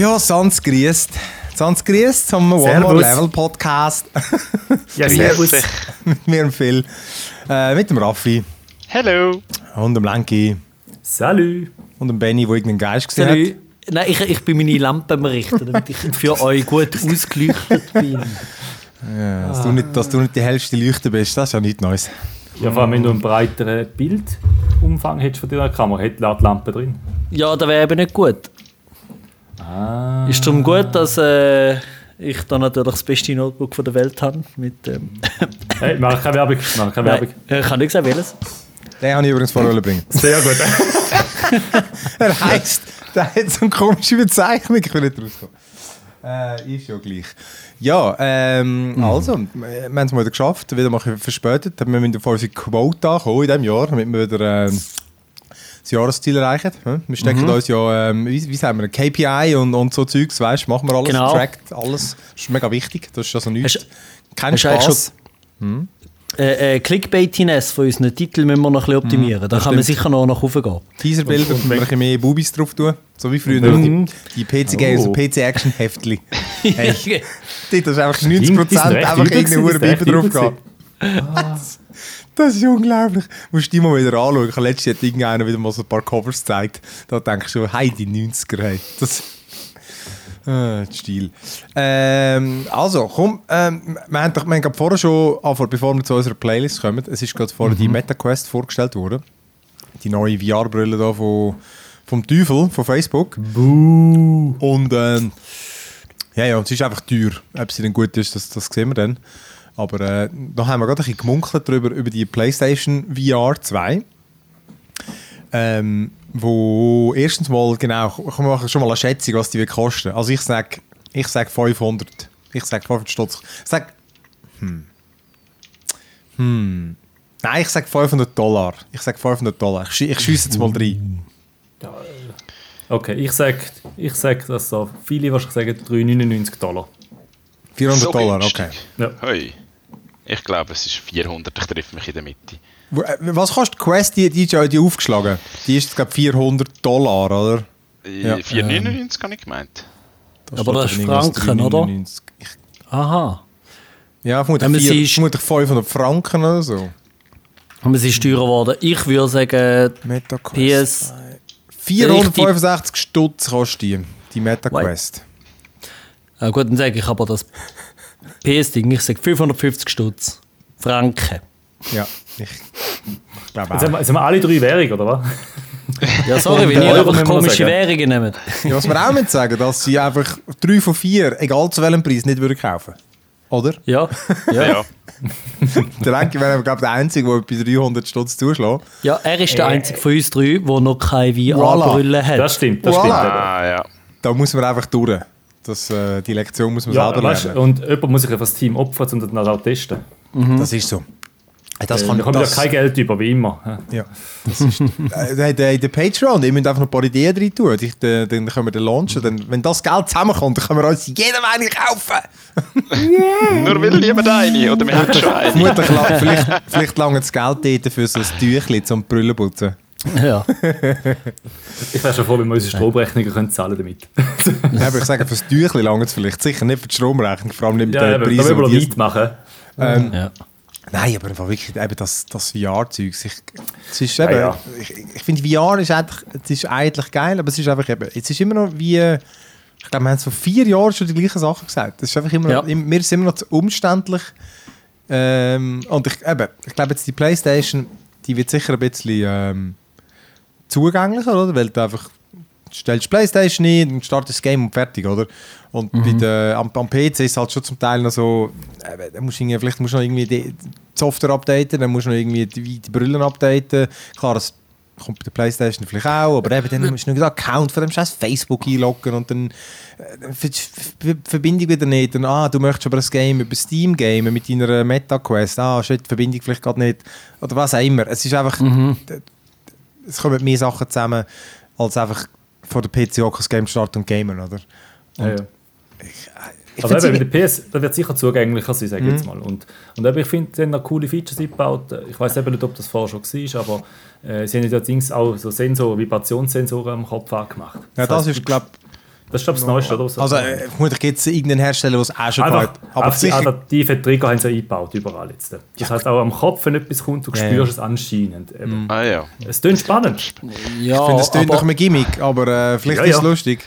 Ja, Sans grüßt. Sans grüßt zum One. More Level Podcast. Ja, servus. mit mir und Phil. Äh, mit dem Raffi Hello. und dem Lenki Salut. und dem Benny, der irgendeinen Geist gesehen Salut. hat. Nein, ich, ich bin meine Lampe am richten, damit ich für euch gut ausgeleuchtet bin. Ja, dass, du nicht, dass du nicht die hellste Leuchte bist, das ist ja nichts Neues. Ja, vor allem, wenn du einen breiteren Bildumfang hättest von deiner Kamera, hätte die Lampe drin. Ja, das wäre eben nicht gut. Ah. Ist darum gut, dass äh, ich da natürlich das beste Notebook von der Welt habe. Mit, ähm, Hey, mach keine Werbung. Mach keine Werbung. Nein, ich kann nicht sagen, welches. Den habe ich übrigens vorher bringen. Sehr gut. Er heisst, der hat so eine komische Bezeichnung. Ich will nicht rauskommen. Äh, ist ja gleich. Ja, ähm, also, wir haben es mal wieder geschafft, wieder mal verspätet. Wir müssen vor unsere Quota kommen in diesem Jahr, damit wir wieder ähm, das Jahresziel erreichen. hm? Wir stecken uns ja, ähm, wie, wie sagen wir, KPI und, und so Zeugs, weißt du, machen wir alles, Genau. trackt alles. Das ist mega wichtig, das ist also nichts. Hast- Kein hast Spaß. Äh, äh, Clickbaitiness von unseren Titeln müssen wir noch ein bisschen optimieren. da kann man sicher noch nach oben gehen. Teaserbilder, Und- und und wir ein bisschen mehr Bubis drauf tun. So wie früher Mhm. die, die PC-Games Oh. und PC-Action-Heftli. Hey, dort hast du einfach 90% Stimmt, recht einfach irgendeine sind drauf gehabt. Das ist unglaublich. Du musst die mal wieder anschauen. Ich habe letztens hat irgendeiner wieder mal so ein paar Covers gezeigt. Da denkst du schon, hey, die 90er, hey. Das... Ah, Stil. Ähm, also, komm, ähm, wir haben, doch- wir haben gerade vorher schon, angefangen, bevor wir zu unserer Playlist kommen, es ist gerade vorher die MetaQuest vorgestellt worden. Die neue VR-Brille da von, vom Teufel, von Facebook. Buh. Und ähm, ja, ja, es ist einfach teuer. Ob sie denn gut ist, das, das sehen wir dann. Aber äh, da haben wir gerade ein bisschen gemunkelt darüber, über die PlayStation VR 2. Ähm, wo erstens mal, genau, ich mache schon mal eine Schätzung, was die wird kosten. Also ich sage ich sag 500. Ich sage 500 Stutz. Ich sage, hm. Hm. Nein, ich sage 500 Dollar. Ich sage 500 Dollar. Ich, ich schiesse jetzt mal rein. Okay, ich sag, ich sag, dass so viele wahrscheinlich sagen 3,99 Dollar. 400 So Dollar, günstig. okay. Ja. Hoi. Ich glaube, es ist 400. Ich treffe mich in der Mitte. Äh, Was kostet die Quest, die, die ist ja die aufgeschlagen? Die ist, glaube 400 Dollar, oder? Ja. Ja. 499 habe ich gemeint. Da Aber das ist Franken, oder? 3,99. Ich, Aha. ja, vermutlich, Ja, aber vier, sie ist- vermutlich 500 Franken oder so. Und es ist teurer geworden. Ich würde sagen, MetaQuest. PS. 465 Stutz kostet die, die MetaQuest. Ja, gut, dann sage ich aber das PS-Ding. Ich sage 550 Stutz. Franken. Ja, ich, ich glaube Jetzt haben, auch. wir, jetzt haben wir alle drei Währungen, oder was? Ja, sorry, wenn äh, ihr einfach komische. Währungen nehmt. Ja, was wir auch mit sagen, dass sie einfach 3 von 4, egal zu welchem Preis, nicht würden kaufen. Oder? Ja. Ja. Ja. Der Lenki wäre, glaube ich, der Einzige, der bei 300 Stutz zuschlägt. ja, er ist der einzige von uns drei, der noch keine Voilà. VR-Brille hat. Das stimmt, das Voilà. stimmt. Ah, ja. Da muss man einfach durch. Das, äh, die Lektion muss man Ja, selber weißt, lernen. und jemand muss sich auf das Team opfern, um das dann auch testen. Das ist so. Das Äh, kann wir kommen ja kein Geld über, wie immer. Ja, das ist. äh, der, der Patreon, ihr müsst einfach noch ein paar Ideen rein tun. Ich, dann, dann können wir den launchen. Dann, wenn das Geld zusammenkommt, dann können wir uns jedem eine kaufen. Nur will niemand eine, oder wir haben schon eine. Vielleicht, vielleicht lange das Geld dort für so ein Tüchlein zum Brüllen putzen. Ja. Ich wäre schon froh, wenn wir unsere Stromrechnungen können zahlen damit. Ja, aber ich sage, für das Tüchlein lange es vielleicht. Sicher nicht für die Stromrechnung, vor allem nicht mit ja, den Preisen. wir noch die- weit machen. ähm, ja. Nein, aber einfach wirklich eben das, das VR-Zeug. Ich, es ist eben, ja. ich, ich finde VR ist eigentlich, es ist eigentlich geil, aber es ist einfach eben, es ist immer noch wie, ich glaube, wir haben vor vier Jahren schon die gleichen Sachen gesagt. Es ist einfach immer, noch, Ja. im- mir ist immer noch zu umständlich. Ähm, und ich, eben, ich glaube jetzt die Playstation, die wird sicher ein bisschen ähm, zugänglicher, oder? Weil du einfach stellst die Playstation ein und startest das Game und fertig, oder? Und bei der, am, am PC ist es halt schon zum Teil noch so, äh, da musst du vielleicht musst du noch irgendwie die Software updaten, dann musst du noch irgendwie die, die Brillen updaten. Klar, das kommt bei der Playstation vielleicht auch, aber eben dann musst du noch einen Account von dem scheiß Facebook einloggen und dann äh, ver- ver- Verbindung wieder nicht. Und, ah, du möchtest aber das Game über Steam gamen mit deiner MetaQuest. Ah, shit, die Verbindung vielleicht gerade nicht. Oder was auch immer. Es ist einfach, es kommen mehr Sachen zusammen, als einfach vor der PC hocken, das Game starten und gamen, oder? Ja, ja. Ich Also find's eben, irgendwie- mit der PS, das wird sicher zugänglicher sein, sage ich Mhm. jetzt mal. Und, und eben, ich finde, sie haben noch coole Features eingebaut. Ich weiß eben nicht, ob das vorher schon war, aber äh, sie haben ja Dings auch so Sensor, Vibrationssensoren am Kopf angemacht. ja, das heisst, ist, glaube Das ist glaube ich das Neueste, oder? So. Also, äh, vermutlich gibt es irgendeinen Hersteller, der es auch schon Einfach, hat. Aber einfach die sicher, adaptiven Trigger haben sie eingebaut, überall jetzt. Das heißt, auch am Kopf, wenn etwas kommt, du Ja, spürst ja. es anscheinend. Eben. Ah ja. Es klingt spannend. Ja, ich finde, es klingt nach aber, einem Gimmick, aber äh, vielleicht Ja, ist es ja. lustig.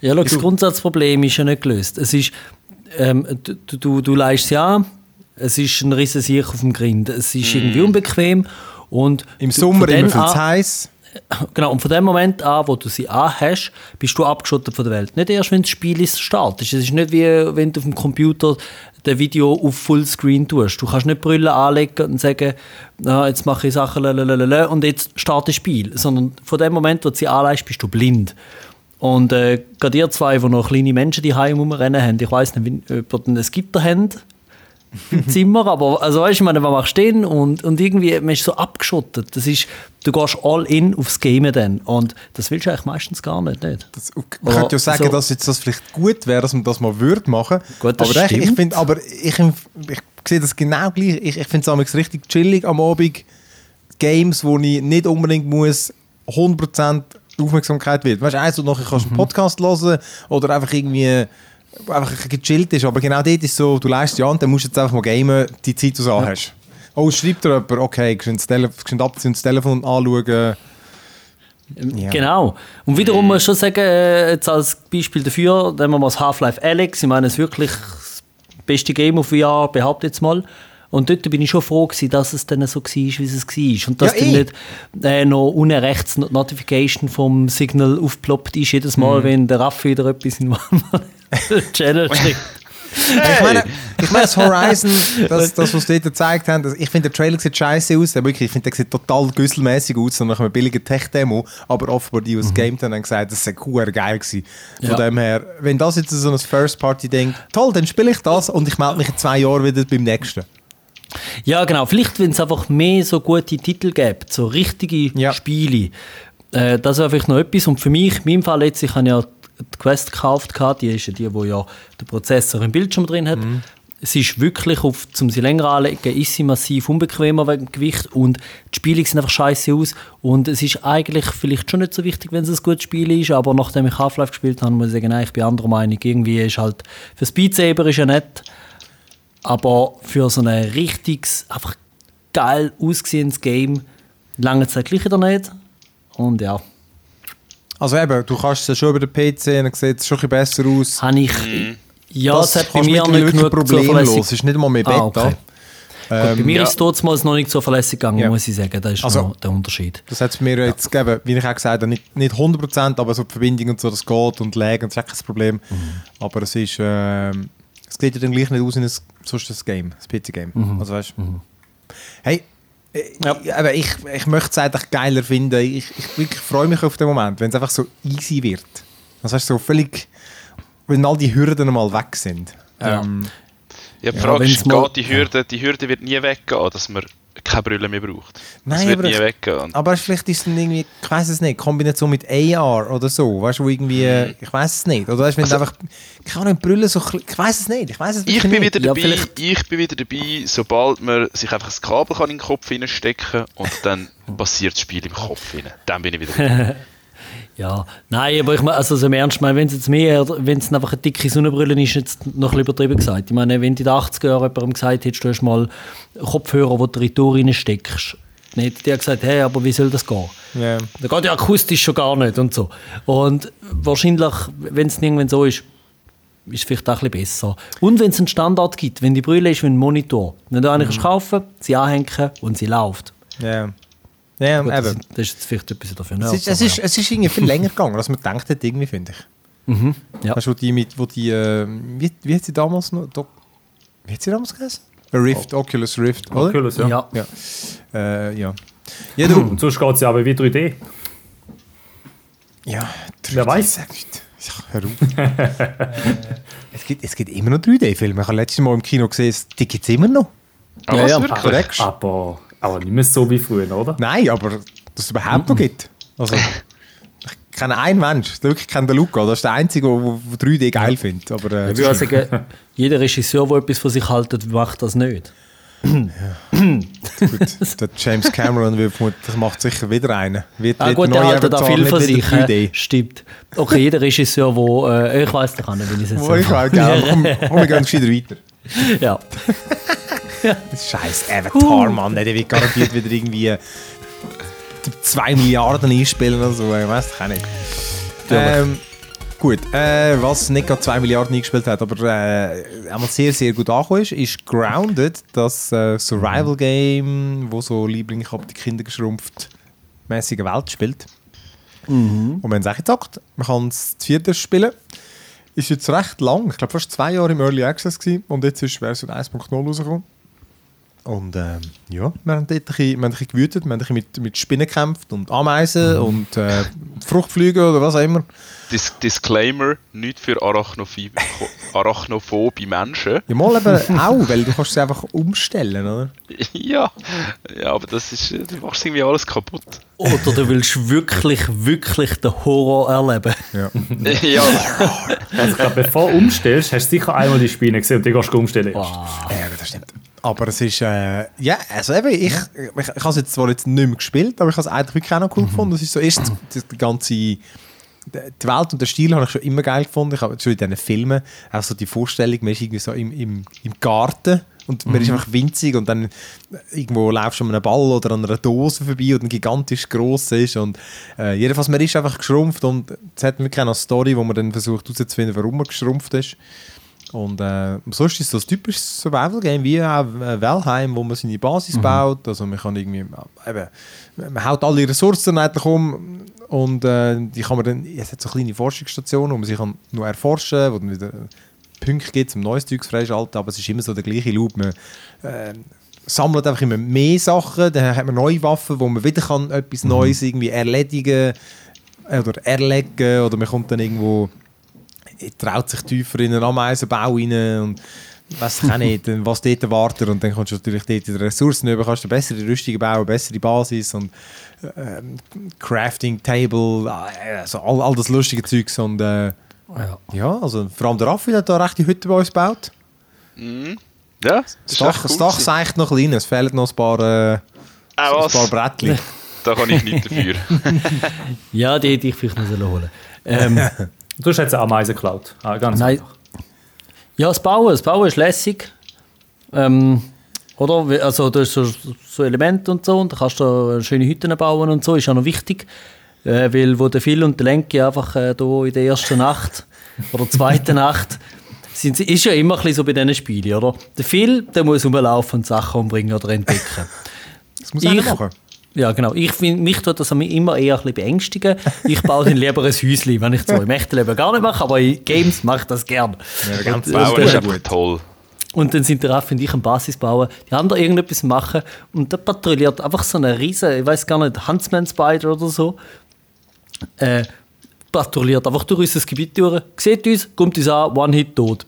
ja, schau, das Grundsatzproblem ist ja nicht gelöst. Es ist, ähm, du, du, du leist sie an, es ist ein riesen Sieg auf dem Grind, es ist irgendwie unbequem und Im Sommer immer viel zu heiß. Genau, und von dem Moment an, wo du sie anhast, bist du abgeschottet von der Welt. Nicht erst, wenn das Spiel ist startet. Es ist nicht wie, wenn du auf dem Computer das Video auf Fullscreen tust. Du kannst nicht Brille anlegen und sagen, ah, jetzt mache ich Sachen lalalala, und jetzt startet das Spiel. Sondern von dem Moment, wo du sie anlegst, bist du blind. Und äh, gerade ihr zwei, die noch kleine Menschen die Heim rumrennen haben, ich weiß nicht, ob ihr denn ein Gitter habt im Zimmer, aber also weißt du, machst du denn? Und, und irgendwie, man ist so abgeschottet. Das ist, du gehst all in aufs Game dann. Und das willst du eigentlich meistens gar nicht. nicht? Das, man könnte ja sagen, so- dass jetzt das vielleicht gut wäre, dass man das mal würde machen. Gut, das aber ich, ich stimmt. finde, aber ich, ich sehe das genau gleich. Ich, ich finde es richtig chillig am Abend. Games, wo ich nicht unbedingt muss 100% Aufmerksamkeit wird. Weißt du, eins und nachher kannst du einen Podcast hören oder einfach irgendwie einfach gechillt ist. Aber genau dort ist so, du leistest ja an, dann musst du jetzt einfach mal gamen, die Zeit, die du ja. hast. Oh, schreibt dir jemand, okay, du abziehen und das Telefon anschauen. Ja. Genau. Und wiederum muss ich schon sagen, äh, jetzt als Beispiel dafür, nehmen wir mal das Half-Life Alex. Ich meine, es ist wirklich das beste Game of VR, behaupte jetzt mal. Und dort bin ich schon froh gewesen, dass es dann so war, wie es war. Und dass Ja, dann eh. nicht äh, noch unten rechts die Notification vom Signal aufploppt ist, jedes Mal, Mhm. wenn der Raffi wieder etwas in Channel schreibt. Ich meine, ich meine, das Horizon, das, das, was sie dort gezeigt haben, das, ich finde, der Trailer sieht scheiße aus. Wirklich, ich finde, der sieht total güsselmäßig aus, nach einem billigen Tech-Demo. Aber offenbar die, die es gamed haben, haben gesagt, das sei cool geil gewesen. Von Ja. dem her, wenn das jetzt so ein First-Party-Ding, toll, dann spiele ich das und ich melde mich in zwei Jahren wieder beim nächsten. Ja, genau. Vielleicht, wenn es einfach mehr so gute Titel gibt, so richtige Ja. Spiele. Äh, das wäre vielleicht noch etwas. Und für mich, in meinem Fall jetzt, ich habe ja die Quest gekauft, gehabt, die ist ja die, wo ja den Prozessor im Bildschirm drin hat. Es ist wirklich, auf, zum sie länger anlegen, ist sie massiv unbequemer wegen Gewicht und die Spiele sehen einfach scheiße aus. Und es ist eigentlich vielleicht schon nicht so wichtig, wenn es ein gutes Spiel ist, aber nachdem ich Half-Life gespielt habe, muss ich sagen, nein, ich bin anderer Meinung. Irgendwie ist halt, für Speed Saber ist ja nett, aber für so ein richtiges, einfach geil ausgesehenes Game lange Zeit gleich wieder nicht. Und ja, Also eben, du kannst es ja schon über den PC und dann sieht es schon ein bisschen besser aus. habe ich. Ja, das es hat bei mir mittlerweile nicht genug problemlos. Es ist nicht mal mehr Beta. Ah, okay. Gut, bei mir ja. ist es trotzdem noch nicht so verlässlich gegangen, Ja. muss ich sagen. Das ist Also- noch der Unterschied. Das hat es mir jetzt gegeben, wie ich auch gesagt habe, nicht, nicht 100%, aber so die Verbindung und so, das geht und lag und das ist auch kein Problem. Mhm. Aber es ist, ähm, es geht ja dann gleich nicht aus in ein, sonst ein Game, ein PC-Game. Mhm. Also weißt hey, äh, aber ich, ich möchte es eigentlich geiler finden. Ich, ich, wirklich freue mich auf den Moment, wenn es einfach so easy wird. Das heißt so völlig, wenn all die Hürden mal weg sind. Ja. Ähm, Ja, die Ja, Frage wenn's ist, mal- geht die Hürde, die Hürde wird nie weggehen, dass man keine Brille mehr braucht. Nein, das wird aber nie weggehen. Aber vielleicht ist es dann irgendwie, ich weiß es nicht, Kombination mit AR oder so, weißt du, wo irgendwie, Mhm. ich weiß es nicht. Oder weißt du, wenn du einfach, keine Ahnung, Brille so, ich weiß es nicht, ich weiß es Ich bin nicht. wieder Ja, dabei, vielleicht- ich bin wieder dabei, sobald man sich einfach ein Kabel kann in den Kopf hineinstecken und dann passiert das Spiel im Kopf rein. Dann bin ich wieder dabei. Ja, nein, aber ich meine, also so im Ernst, meine, wenn es jetzt mehr, wenn es einfach eine dicke Sonnenbrille ist, jetzt noch ein übertrieben gesagt. Ich meine, wenn du in den 80er Jahren jemandem gesagt hättest, du hast mal Kopfhörer, wo du die Tour reinsteckst, dann hätte der gesagt, hey, aber wie soll das gehen? Ja. Da geht ja akustisch schon gar nicht und so. Und wahrscheinlich, wenn es irgendwann so ist, ist es vielleicht auch ein bisschen besser. Und wenn es einen Standard gibt, wenn die Brille ist wie ein Monitor, dann du eine kannst kaufen, sie anhängen und sie läuft. Ja, ja Gut, das, eben. das ist jetzt vielleicht etwas dafür. Es ist, es, ist, es ist irgendwie viel länger gegangen, als man gedacht hat, irgendwie, finde ich. ja. Weißt du, wo die mit, wo die, äh, wie, wie hat sie damals noch, Doc, wie hat sie damals geheißen? Rift, Oculus Rift, oder? Oculus, ja. ja. Ja. Äh, ja. Ja, du. Und sonst geht es ja aber wie 3D. Ja, Wer 3D, weiß? sag nicht. Ja, hör auf. es, gibt, es gibt immer noch 3D-Filme. Ich habe letztes Mal im Kino gesehen, die gibt es immer noch. Aber Ja, ja. Aber, aber nicht mehr so wie früher, oder? Nein, aber dass es überhaupt noch gibt. Also, ich kenne einen Mensch, der wirklich kennt den Luca. Das ist der Einzige, der der 3D geil findet. Aber, äh, Ich würde sagen, jeder Regisseur, der etwas von sich hält, macht das nicht. Gut, der James Cameron wird vermutlich macht sicher wieder einen. Wird, Ah wird gut, der haltet da viel von sich. 3D. hä? Stimmt. Okay, jeder Regisseur, wo äh, ich weiß nicht, wenn ich es jetzt Oh, ich auch gerne. Komm, komm, wir gehen gescheiter weiter. Ja. Scheiß Avatar, Mann. Der wird garantiert wieder irgendwie 2 Milliarden einspielen oder so. Ich weiß auch nicht. Ähm, gut, äh, was nicht gerade 2 Milliarden eingespielt hat, aber äh, einmal sehr, sehr gut angekommen ist, ist Grounded, das äh, Survival-Game, wo so Liebling, ich habe die Kinder geschrumpft, mäßige Welt spielt. Und wir haben es auch gezockt. Man kann es zu viert spielen. Ist jetzt recht lang, ich glaube fast zwei Jahre im Early Access gewesen, und jetzt ist Version 1.0 rausgekommen. Und ähm, ja, wir haben dort ein bisschen, wir haben ein bisschen gewütet, wir haben ein bisschen mit, mit Spinnen gekämpft und Ameisen und äh, Fruchtflüge oder was auch immer. Dis Disclaimer, nicht für arachnophobe Menschen. Ja, mal eben auch, weil du kannst sie einfach umstellen, oder? ja, ja, aber das ist, du machst irgendwie alles kaputt. Oder du willst wirklich, wirklich den Horror erleben. Ja. ja, Also ich glaube, bevor du umstellst, hast du sicher einmal die Spiele gesehen und die gehst du umstellen. erst. Ja, das stimmt. Aber es ist, äh, ja, also eben, ich, ich, ich habe es jetzt zwar jetzt nicht mehr gespielt, aber ich habe es eigentlich wirklich auch noch cool gefunden. Das ist so erst die, ganze, die Welt und der Stil habe ich schon immer geil gefunden. Ich habe schon in diesen Filmen auch so die Vorstellung, man ist irgendwie so im, im, im Garten und man ist einfach winzig und dann irgendwo laufst du an einem Ball oder an einer Dose vorbei und ein gigantisch gross ist und äh, jedenfalls, man ist einfach geschrumpft und es hat wirklich auch eine Story, wo man dann versucht herauszufinden, warum man geschrumpft ist. Und äh, sonst ist ein typisches Survival-Game wie auch äh, Valheim, wo man seine Basis baut. Also man kann irgendwie, äh, eben, man haut alle Ressourcen eigentlich um und äh, die kann man dann, es hat so kleine Forschungsstationen, wo man sich kann nur erforschen wo dann wieder Punkte gibt, um neues Zeug freischalten, aber es ist immer so der gleiche Loop. Man äh, sammelt einfach immer mehr Sachen, dann hat man neue Waffen, wo man wieder kann etwas Neues irgendwie erledigen äh, oder erlegen oder man kommt dann irgendwo traut sich tiefer in einen Ameisenbau rein und weiß ich auch nicht, was dort wartet und dann kannst du natürlich dort die Ressourcen über, kannst du bessere Rüstungen bauen, bessere Basis und ähm, Crafting Table, äh, also all, all das lustige Zeugs und äh, Ja. ja, also vor allem der Raffi hat da recht die Hütte bei uns gebaut. Mhm. ja das Das ist Dach, echt das Dach gewesen. seicht noch klein, es fehlen noch ein paar, äh, Ah, ein paar Brettchen. Da kann ich nichts dafür. ja, die hätte ich vielleicht noch holen ähm, Du hast jetzt eine Ameise geklaut. Ah, ganz Nein. einfach. Ja, das Bauen, das Bauen ist lässig. Ähm, oder? Also, du hast so, so Elemente und so, und da kannst du schöne Hütten bauen und so, ist auch noch wichtig. Äh, weil, wo der Phil und der Lenki einfach äh, da in der ersten Nacht oder zweiten Nacht sind, sie- ist ja immer ein bisschen so bei diesen Spielen, oder? Der Phil, der muss rumlaufen und Sachen umbringen oder entdecken. Das muss einer Ich- machen. Ja, genau. Ich find, mich tut das immer eher ein bisschen beängstigen. Ich baue dann lieber ein Häuschen, wenn ich zwar im echten Leben gar nicht mache, aber in Games mache ich das gerne. Ja, ganz Und, Bauen äh, ist einfach toll. und dann sind der Raffi und ich eine Basis bauen, die anderen irgendetwas machen und da patrouilliert einfach so eine riesen, ich weiß gar nicht, Huntsman Spider oder so, äh, patrouilliert einfach durch unser Gebiet durch, sieht uns, kommt uns an, One-Hit tot.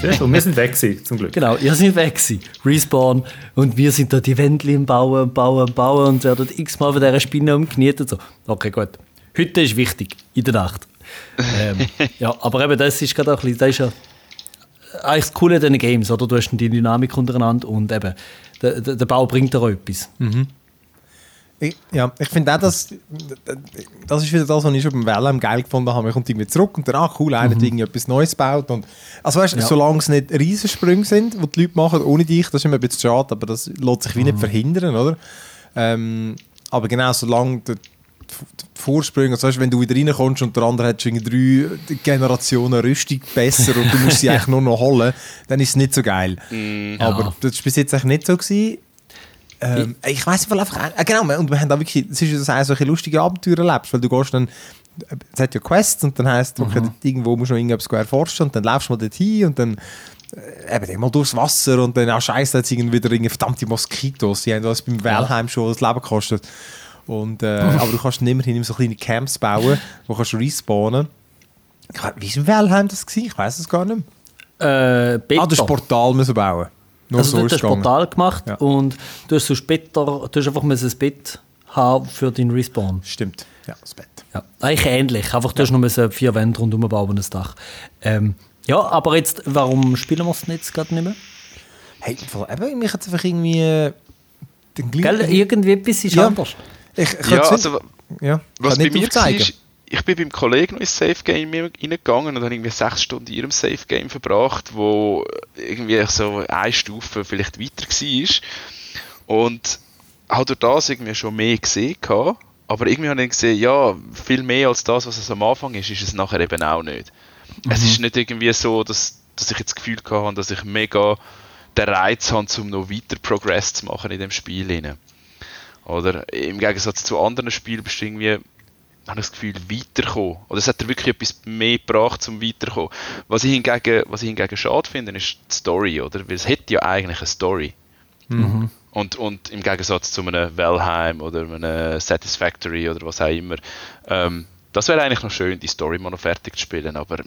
Sehr schön. Wir sind weg gewesen, zum Glück. Genau, ihr seid weg gewesen. Respawn und wir sind da die Wände bauen und bauen und bauen und werden x-mal von dieser Spinne umgekniet und so. Okay, gut. Heute ist wichtig, in der Nacht. ähm, ja, aber eben, das ist gerade auch ein bisschen, das ist ja eigentlich das Coole an diesen Games, oder? Du hast die Dynamik untereinander und eben, der, der, Bau bringt dir auch etwas. Ich, ja, ich finde auch, dass das ist wieder das, was ich schon beim Valheim geil gefunden habe. Man kommt irgendwie zurück und dann, ah cool, einer hat irgendwie etwas Neues gebaut. Und, also weißt du, Ja. solange es nicht Riesensprünge sind, die die Leute machen, ohne dich, das ist immer ein bisschen schade, aber das lässt sich wie nicht verhindern, oder? Ähm, aber genau, solange die, die Vorsprünge, also weißt, du, wenn du wieder reinkommst und der andere hat schon irgendwie drei Generationen Rüstung besser und du musst sie eigentlich nur noch holen, dann ist es nicht so geil. Aber das war bis jetzt eigentlich nicht so. Gewesen. Ähm, ich weiß einfach, äh, genau, und wir haben da wirklich, es ist ja das eine solche lustige Abenteuer erlebst, weil du gehst dann, es hat ja Quests und dann heisst, okay, dort irgendwo musst du noch irgendetwas erforschen und dann läufst du mal dorthin und dann äh, eben mal durchs Wasser und dann, ah scheiße, jetzt irgendwie wieder irgendwie verdammte Moskitos, die haben das beim Valheim schon das Leben gekostet. Und, äh, aber du kannst immerhin so kleine Camps bauen, wo kannst du respawnen. Ich we- Wie war im das? Gewesen? Ich weiß es gar nicht mehr. Äh. Ah, ein Portal müssen bauen. Nur also so du ist hast es ein gegangen. Portal gemacht Ja. und du hast so später, du hast einfach ein Bett haben für deinen Respawn. Stimmt, ja, das Bett. Ja, eigentlich ähnlich. Einfach, du hast noch vier Wände rundherum bauen und ein Dach. Ähm, ja, aber jetzt, warum spielen wir es jetzt gerade nicht mehr? Hey, eben, mich hat einfach irgendwie. den Gell? Irgendwie etwas ist Ja. anders. Ich, ich Ja, kann's also nicht, ja, was bei nicht mir war, aufzeigen. ist, ich bin beim Kollegen noch ins Safe Game reingegangen und habe irgendwie sechs Stunden in ihrem Safe Game verbracht, wo irgendwie so eine Stufe vielleicht weiter war. Und habe durch das irgendwie schon mehr gesehen gehabt, aber irgendwie habe ich gesehen, ja, viel mehr als das, was es am Anfang ist, ist es nachher eben auch nicht. Es ist nicht irgendwie so, dass, dass ich jetzt das Gefühl habe, dass ich mega den Reiz habe, um noch weiter Progress zu machen in dem Spiel. Rein. Oder im Gegensatz zu anderen Spielen bist du irgendwie, habe ich das Gefühl, weiterkommen. Oder es hat dir wirklich etwas mehr gebracht zum Weiterkommen. Was ich hingegen, was ich hingegen schade finde, ist die Story, oder? Weil es hätte ja eigentlich eine Story. Und, und im Gegensatz zu einem Valheim oder einem Satisfactory oder was auch immer, ähm, das wäre eigentlich noch schön, die Story mal noch fertig zu spielen, aber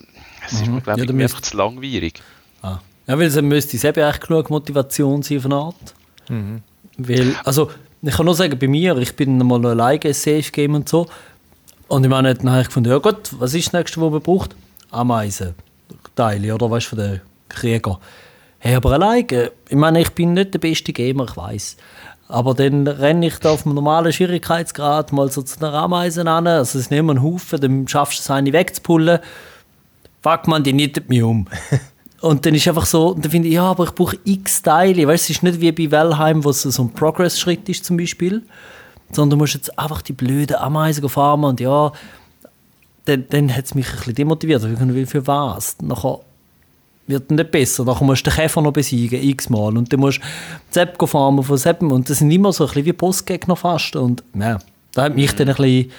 es ist mir, glaube Ja, ich, irgendwie müsst- einfach zu langwierig. Ah. Ja, weil es müsste eben echt genug Motivation sein auf eine Art. Mhm. Weil, also, ich kann nur sagen, bei mir, ich bin mal alleine ein Safe Game und so. Und ich meine, dann habe ich gefunden, ja gut, was ist das nächste, was man braucht? Ameisen, Teile, oder was von den Krieger. Hey, aber alleine, ich meine, ich bin nicht der beste Gamer, ich weiß. Aber dann renne ich da auf einem normalen Schwierigkeitsgrad mal so zu einer Ameisen an, also es ist immer ein Haufen, dann schaffst du es, eine wegzupullen. Fuck man, die nietet mich um. Und dann ist einfach so, und dann finde ich, ja, aber ich brauche x Teile. Weißt, es ist nicht wie bei Valheim, wo es so ein Progress-Schritt ist zum Beispiel, sondern du musst jetzt einfach die blöden Ameisen farmen und ja, dann, dann hat es mich ein bisschen demotiviert. Ich dachte, für was? Nachher wird es nicht besser. Nachher musst du den Käfer noch besiegen, x-mal. Und dann musst du Sepp farmen von Sepp. Und das sind immer so ein bisschen wie Postgegner fast. Und ja, da hat mich dann ein bisschen...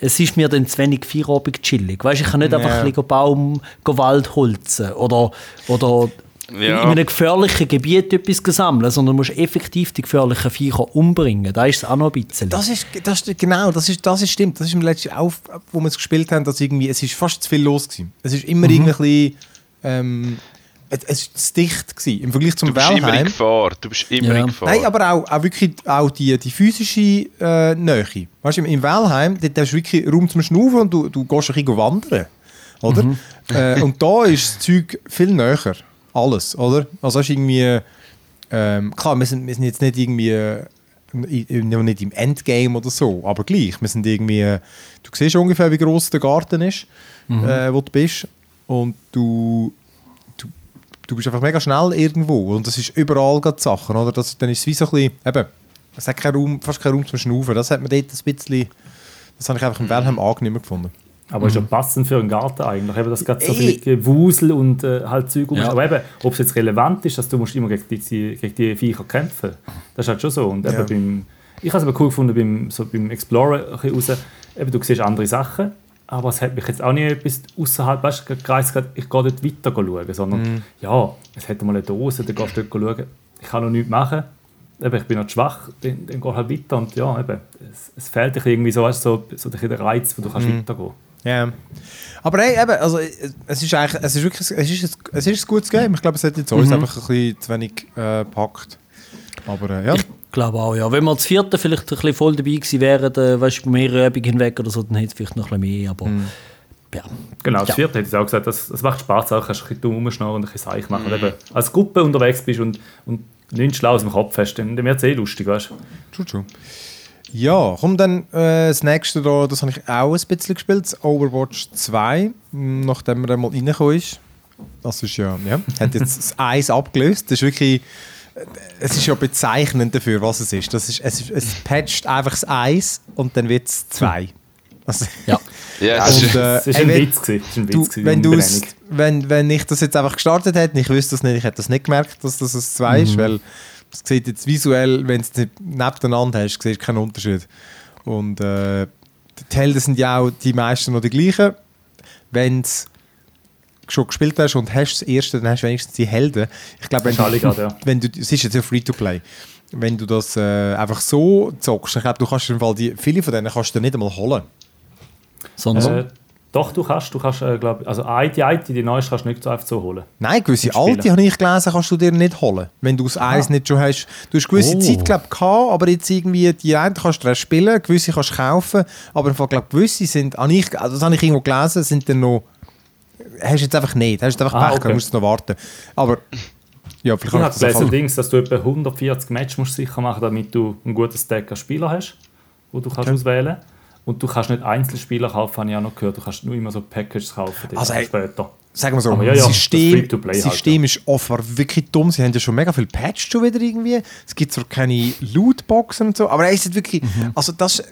Es ist mir dann zu wenig feierabend chillig. Weißt, ich kann nicht einfach Ja. ein bisschen Baum, Wald holzen oder, oder Ja. in einem gefährlichen Gebiet etwas sammeln, sondern du musst effektiv die gefährlichen Viecher umbringen. Da ist es auch noch ein bisschen. Das ist, das ist genau, das ist, das ist stimmt. Das ist im letzten auch, wo wir es gespielt haben, dass irgendwie, es ist fast zu viel los gewesen. Es ist immer irgendwie ein bisschen, ähm, es, ist zu dicht gewesen. Im Vergleich zum Du bist immer in. Gefahr. Du bist immer Ja. in Gefahr. Nein, aber auch, auch wirklich auch die, die physische äh, Nähe. Weißt du, im, im Valheim, dort hast du wirklich Raum zum Schnaufen und du, du gehst ein bisschen wandern. Oder? Äh, und da ist das Zeug viel näher. Alles, oder? Also hast irgendwie, ähm, klar, wir sind, wir sind jetzt nicht irgendwie äh, nicht im Endgame oder so, aber gleich. Wir sind irgendwie, äh, du siehst ungefähr, wie groß der Garten ist, äh, wo du bist. Und du, du, du bist einfach mega schnell irgendwo. Und das ist überall gerade Sachen, oder? Das, dann ist es wie so ein bisschen, eben, es hat keinen Raum, fast keinen Raum zum Schnaufen. Das hat mir dort ein bisschen, das habe ich einfach im Valheim angenehmer gefunden. Aber ist ja passend für einen Garten eigentlich. Eben, das geht so viel Gewusel und äh, halt Zeug um. Ja. Aber eben, ob es jetzt relevant ist, dass du musst immer gegen die, gegen die Viecher kämpfen Das ist halt schon so. Und eben Ja. beim, ich habe es aber cool gefunden beim, so beim Explorer raus. Eben, du siehst andere Sachen, aber es hat mich jetzt auch nicht etwas außerhalb, weißt du, ich gehe dort weiter schauen, sondern Mhm. ja, es hat mal eine Dose, dann gehst du dort schauen. Ich kann noch nichts machen. Eben, ich bin noch zu schwach, dann, dann geh halt weiter und ja, eben, es, es fehlt dich irgendwie so, weißt, so, so der Reiz, wo du Mhm. kannst weitergehen Ja. Aber hey, eben, also, es ist eigentlich, es ist wirklich, es ist, ein- es ist ein gutes Game. Ich glaube, es hat jetzt uns einfach ein bisschen zu wenig äh, gepackt. Aber äh, ja. Ich glaube auch, ja. Wenn wir das vierte vielleicht ein bisschen voll dabei gewesen wären, äh, weißt du, mehrere Übungen hinweg oder so, dann hätte es vielleicht noch ein bisschen mehr. Aber ja. Genau, das Ja. vierte hätte ich auch gesagt, das, das macht Spaß, auch kannst du ein bisschen dumm rumschnurren und ein bisschen Seich machen. Und eben, als Gruppe unterwegs bist und, und nichts Schlaues im Kopf hast, dann, dann wird es eh lustig, weißt du. True, true. Ja, komm dann äh, das nächste da, das habe ich auch ein bisschen gespielt, das Overwatch 2, m, nachdem man dann mal reingekommen ist. Das ist ja, ja, hat jetzt das Eis abgelöst. Das ist wirklich, äh, es ist ja bezeichnend dafür, was es ist. Das ist es, ist- es patcht einfach das Eis und dann wird es 2. Also, ja. Ja, es Und, ist, äh, Das ist ey, ein Witz ist ein Du, Witz gewesen, wenn, du's- wenn, wenn ich das jetzt einfach gestartet hätte, und ich wüsste das nicht, ich hätte das nicht gemerkt, dass das ein 2 ist, weil es sieht jetzt visuell, wenn du es nicht nebeneinander hast, siehst du keinen Unterschied. Und äh, die Helden sind ja auch die meisten noch die gleichen. Wenn du schon gespielt hast und hast das erste, dann hast du wenigstens die Helden. Ich glaube, wenn, du, ja. wenn du, es ist jetzt ja Free-to-Play, wenn du das äh, einfach so zockst, ich glaube, du kannst im Fall die, viele von denen kannst du nicht einmal holen. Sondern, Äh, doch, du kannst, du kannst, äh, glaub, also eine, die eine, die neueste kannst du nicht so einfach so holen. Nein, gewisse alte habe ich gelesen, kannst du dir nicht holen. Wenn du das Eis nicht schon hast. Du hast gewisse Oh. Zeit, glaube ich, aber jetzt irgendwie, die einen kannst du spielen, gewisse kannst du kaufen, aber Fall, glaube gewisse sind, ich, also das habe ich irgendwo gelesen, sind dann noch, hast du jetzt einfach nicht, hast du einfach Ah, Pech, okay. musst du noch warten. Aber Ja, vielleicht Ich kann habe ich das gelesen, Dings, dass du etwa 140 Matches musst sicher machen damit du einen guten Stack an Spieler hast, wo du kannst Okay. auswählen Und du kannst nicht Einzelspieler kaufen, habe ich auch noch gehört. Du kannst nur immer so Packages kaufen, Also, hey, später. Sagen wir so, Aber ja, ja, das das System, halt, System ist offenbar wirklich dumm. Sie haben ja schon mega viel Patch schon wieder irgendwie. Es gibt zwar keine Lootboxen und so, aber es ist wirklich, Mhm. also das, äh,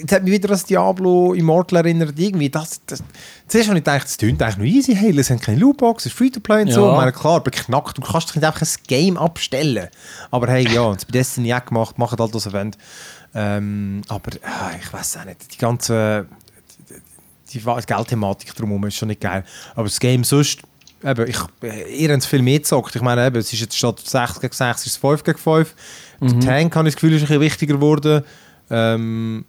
jetzt hat mich wieder an das Diablo Immortal erinnert, irgendwie, das, das, zuerst habe ich gedacht, das klingt eigentlich noch easy, hey, es haben keine Lootbox, es ist Free-to-Play und so. Ja. Ich meine, klar, beknackt, du kannst nicht einfach ein Game abstellen. Aber hey, ja, das bei Destiny auch gemacht, machen halt, was sie wollen. Ähm, aber ah, ich weiß auch nicht, die ganze die Wa- Geldthematik drumherum ist schon nicht geil. Aber das Game sonst, eben, ich, äh, ihr habt es viel mehr gezockt. Ich meine, eben, es ist jetzt statt 6 gegen 6 ist es 5 gegen 5. Der Tank, habe ich das Gefühl, ist ein bisschen wichtiger geworden. Ähm,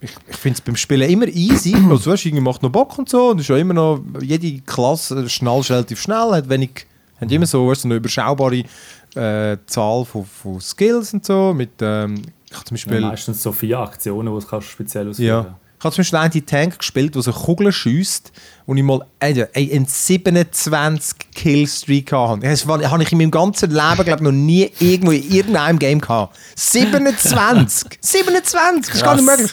ich ich finde es beim Spielen immer easy. Also, weißt, irgendwie macht noch Bock und so. Und ist ja immer noch, jede Klasse schnell ist relativ schnell, hat wenig, hat immer so, weißt, so eine überschaubare äh, Zahl von, von Skills und so. Mit, ähm, ich habe zum Ja, Beispiel... meistens so vier Aktionen, die du kannst speziell Ja. ausführen Ich habe zum Beispiel einen Tank gespielt, der so Kugeln schießt und ich mal ey, einen 27 Killstreak hatte. Das habe ich in meinem ganzen Leben glaub, noch nie irgendwo in irgendeinem Game gehabt. 27! 27! Das ist gar nicht möglich.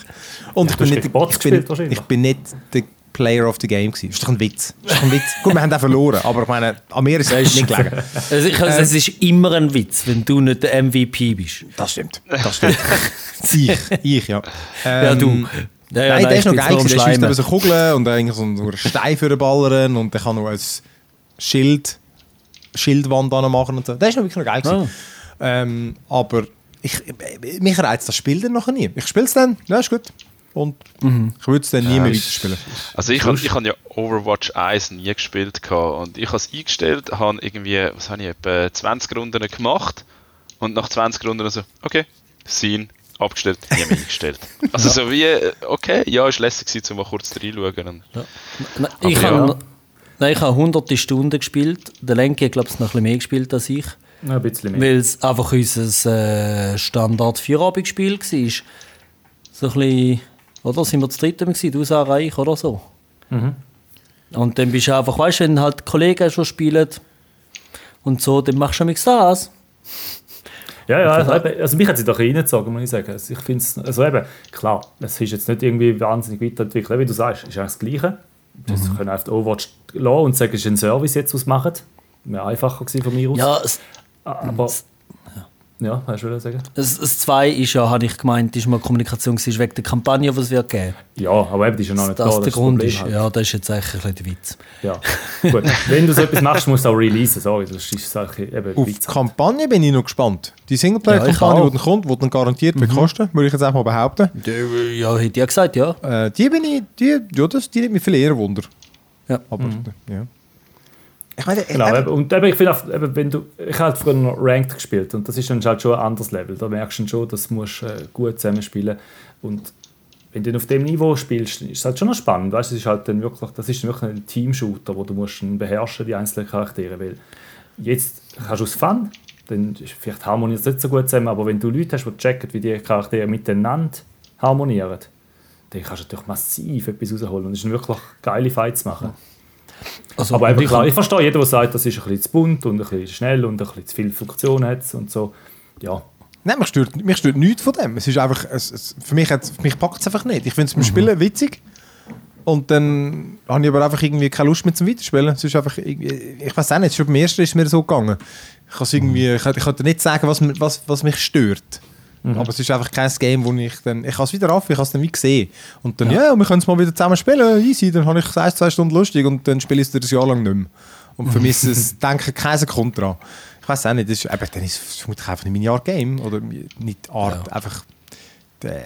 Und ich du bin, nicht, ich, bin, ich bin nicht der Player of the Game gewesen. Das ist doch ein Witz. Das ist doch ein Witz. Gut, wir haben auch verloren, aber ich meine, an mir ist es nicht gelegen. Also ich, also, es ist immer ein Witz, wenn du nicht der MVP bist. Das stimmt. Das stimmt. ich, ich, ja. Ja, Ähm, du. Ja, ja, nein, der ich ist noch geil. Der schießt eben so Kugeln und dann so einen Stein für den Ballern und der kann noch ein Schild, Schildwand machen und so. Der ist noch wirklich noch geil. gewesen. Ähm, aber ich, mich reizt das Spiel dann noch nie. Ich spiele es dann, ja, ist gut. Und ich würde es dann nie mehr ist- weiterspielen. Also ich habe ich hab ja Overwatch 1 nie gespielt gehabt und ich habe es eingestellt, habe irgendwie, was habe ich, etwa 20 Runden gemacht und nach 20 Runden so, okay, Scene, abgestellt, nie mehr eingestellt. Also so wie, okay, ja, ist lässig gewesen, um mal kurz reinschauen. Und Nein, Ich Aber habe ja. nein, ich habe hunderte Stunden gespielt. Der Lenki hat, glaube ich, noch ein bisschen mehr gespielt als ich. Ja, ein bisschen mehr. Weil es einfach unser äh, standard Vierabendspiel war. So ein bisschen, oder? Sind wir zu dritt gewesen, du, Sarah, ich oder so. Und dann bist du einfach, weißt du, wenn halt Kollegen schon spielen und so, dann machst du nichts das. Ja, ja, also, also mich hat sie doch reingezogen, muss ich sagen. Also ich finde es, also eben, klar, es ist jetzt nicht irgendwie wahnsinnig weiterentwickelt, wie du sagst, es ist eigentlich das Gleiche. Mhm. können einfach Overwatch lassen und sagen, es ist ein Service jetzt, was machen. Wäre einfacher gewesen von mir aus. Ja, es, aber, ja, hast du sagen? es, es zwei ist ja, habe ich gemeint, ist mal Kommunikation gewesen, wegen der Kampagne, die es wird geben. Ja, aber eben, die ist ja noch nicht Das, da. das der ist Grund Problem ist. halt. Ja, das ist jetzt eigentlich ein bisschen der Witz. Ja, gut. Wenn du so etwas machst, musst du auch releasen. Sorry, das ist solche eben Auf die. Kampagne bin ich noch gespannt. Die Ja, Singleplayer-Kampagne, auch. die dann kommt, die dann garantiert wird kosten, würde ich jetzt einfach mal behaupten. Ja, hätte ich ja gesagt, ja. Äh, die bin ich, die, ja, das, die nimmt mich viel eher Wunder. Ja. Aber, ja. Ich meine, Genau, eben- und eben, ich finde auch, eben, wenn du, ich habe halt früher noch Ranked gespielt und das ist dann halt schon ein anderes Level. Da merkst du schon, dass du äh, gut zusammenspielen und wenn du auf dem Niveau spielst, ist es halt schon noch spannend. Weißt, du, es ist halt dann wirklich, das ist wirklich ein Team-Shooter, wo du musst beherrschen die einzelnen Charaktere, weil jetzt kannst du aus Fun, dann ist vielleicht harmoniert es nicht so gut zusammen, aber wenn du Leute hast, die checken, wie die Charaktere miteinander harmonieren, dann kannst du natürlich massiv etwas rausholen und es ist wirklich geile Fights machen. Also, Aber eben ich klar, ich verstehe jeden, der sagt, das ist ein bisschen zu bunt und ein bisschen schnell und ein bisschen zu viele Funktionen hat und so. Ja, Nein, mich stört, mich stört nichts von dem. Es ist einfach, es, es, für mich, mich packt es einfach nicht. Ich finde es beim Spielen witzig. Und dann habe ich aber einfach irgendwie keine Lust mehr zum Weiterspielen. Es ist einfach, ich weiß auch nicht, schon beim ersten ist mir so gegangen. Ich, irgendwie, ich, ich kann dir nicht sagen, was, was, was mich stört. Aber es ist einfach kein Game, wo ich dann, ich habe es wieder auf, ich habe es dann wie gesehen. Und dann, ja, wir können es mal wieder zusammen spielen, easy, dann habe ich es zwei Stunden lustig und dann spiele ich es ein Jahr lang nicht mehr. Und für mich ist es, denke ich, keine Sekunde dran. Ich weiß auch nicht, das ist, eben, dann ist es vermutlich einfach nicht meine Art Game. Oder nicht die Art, einfach. Der, der,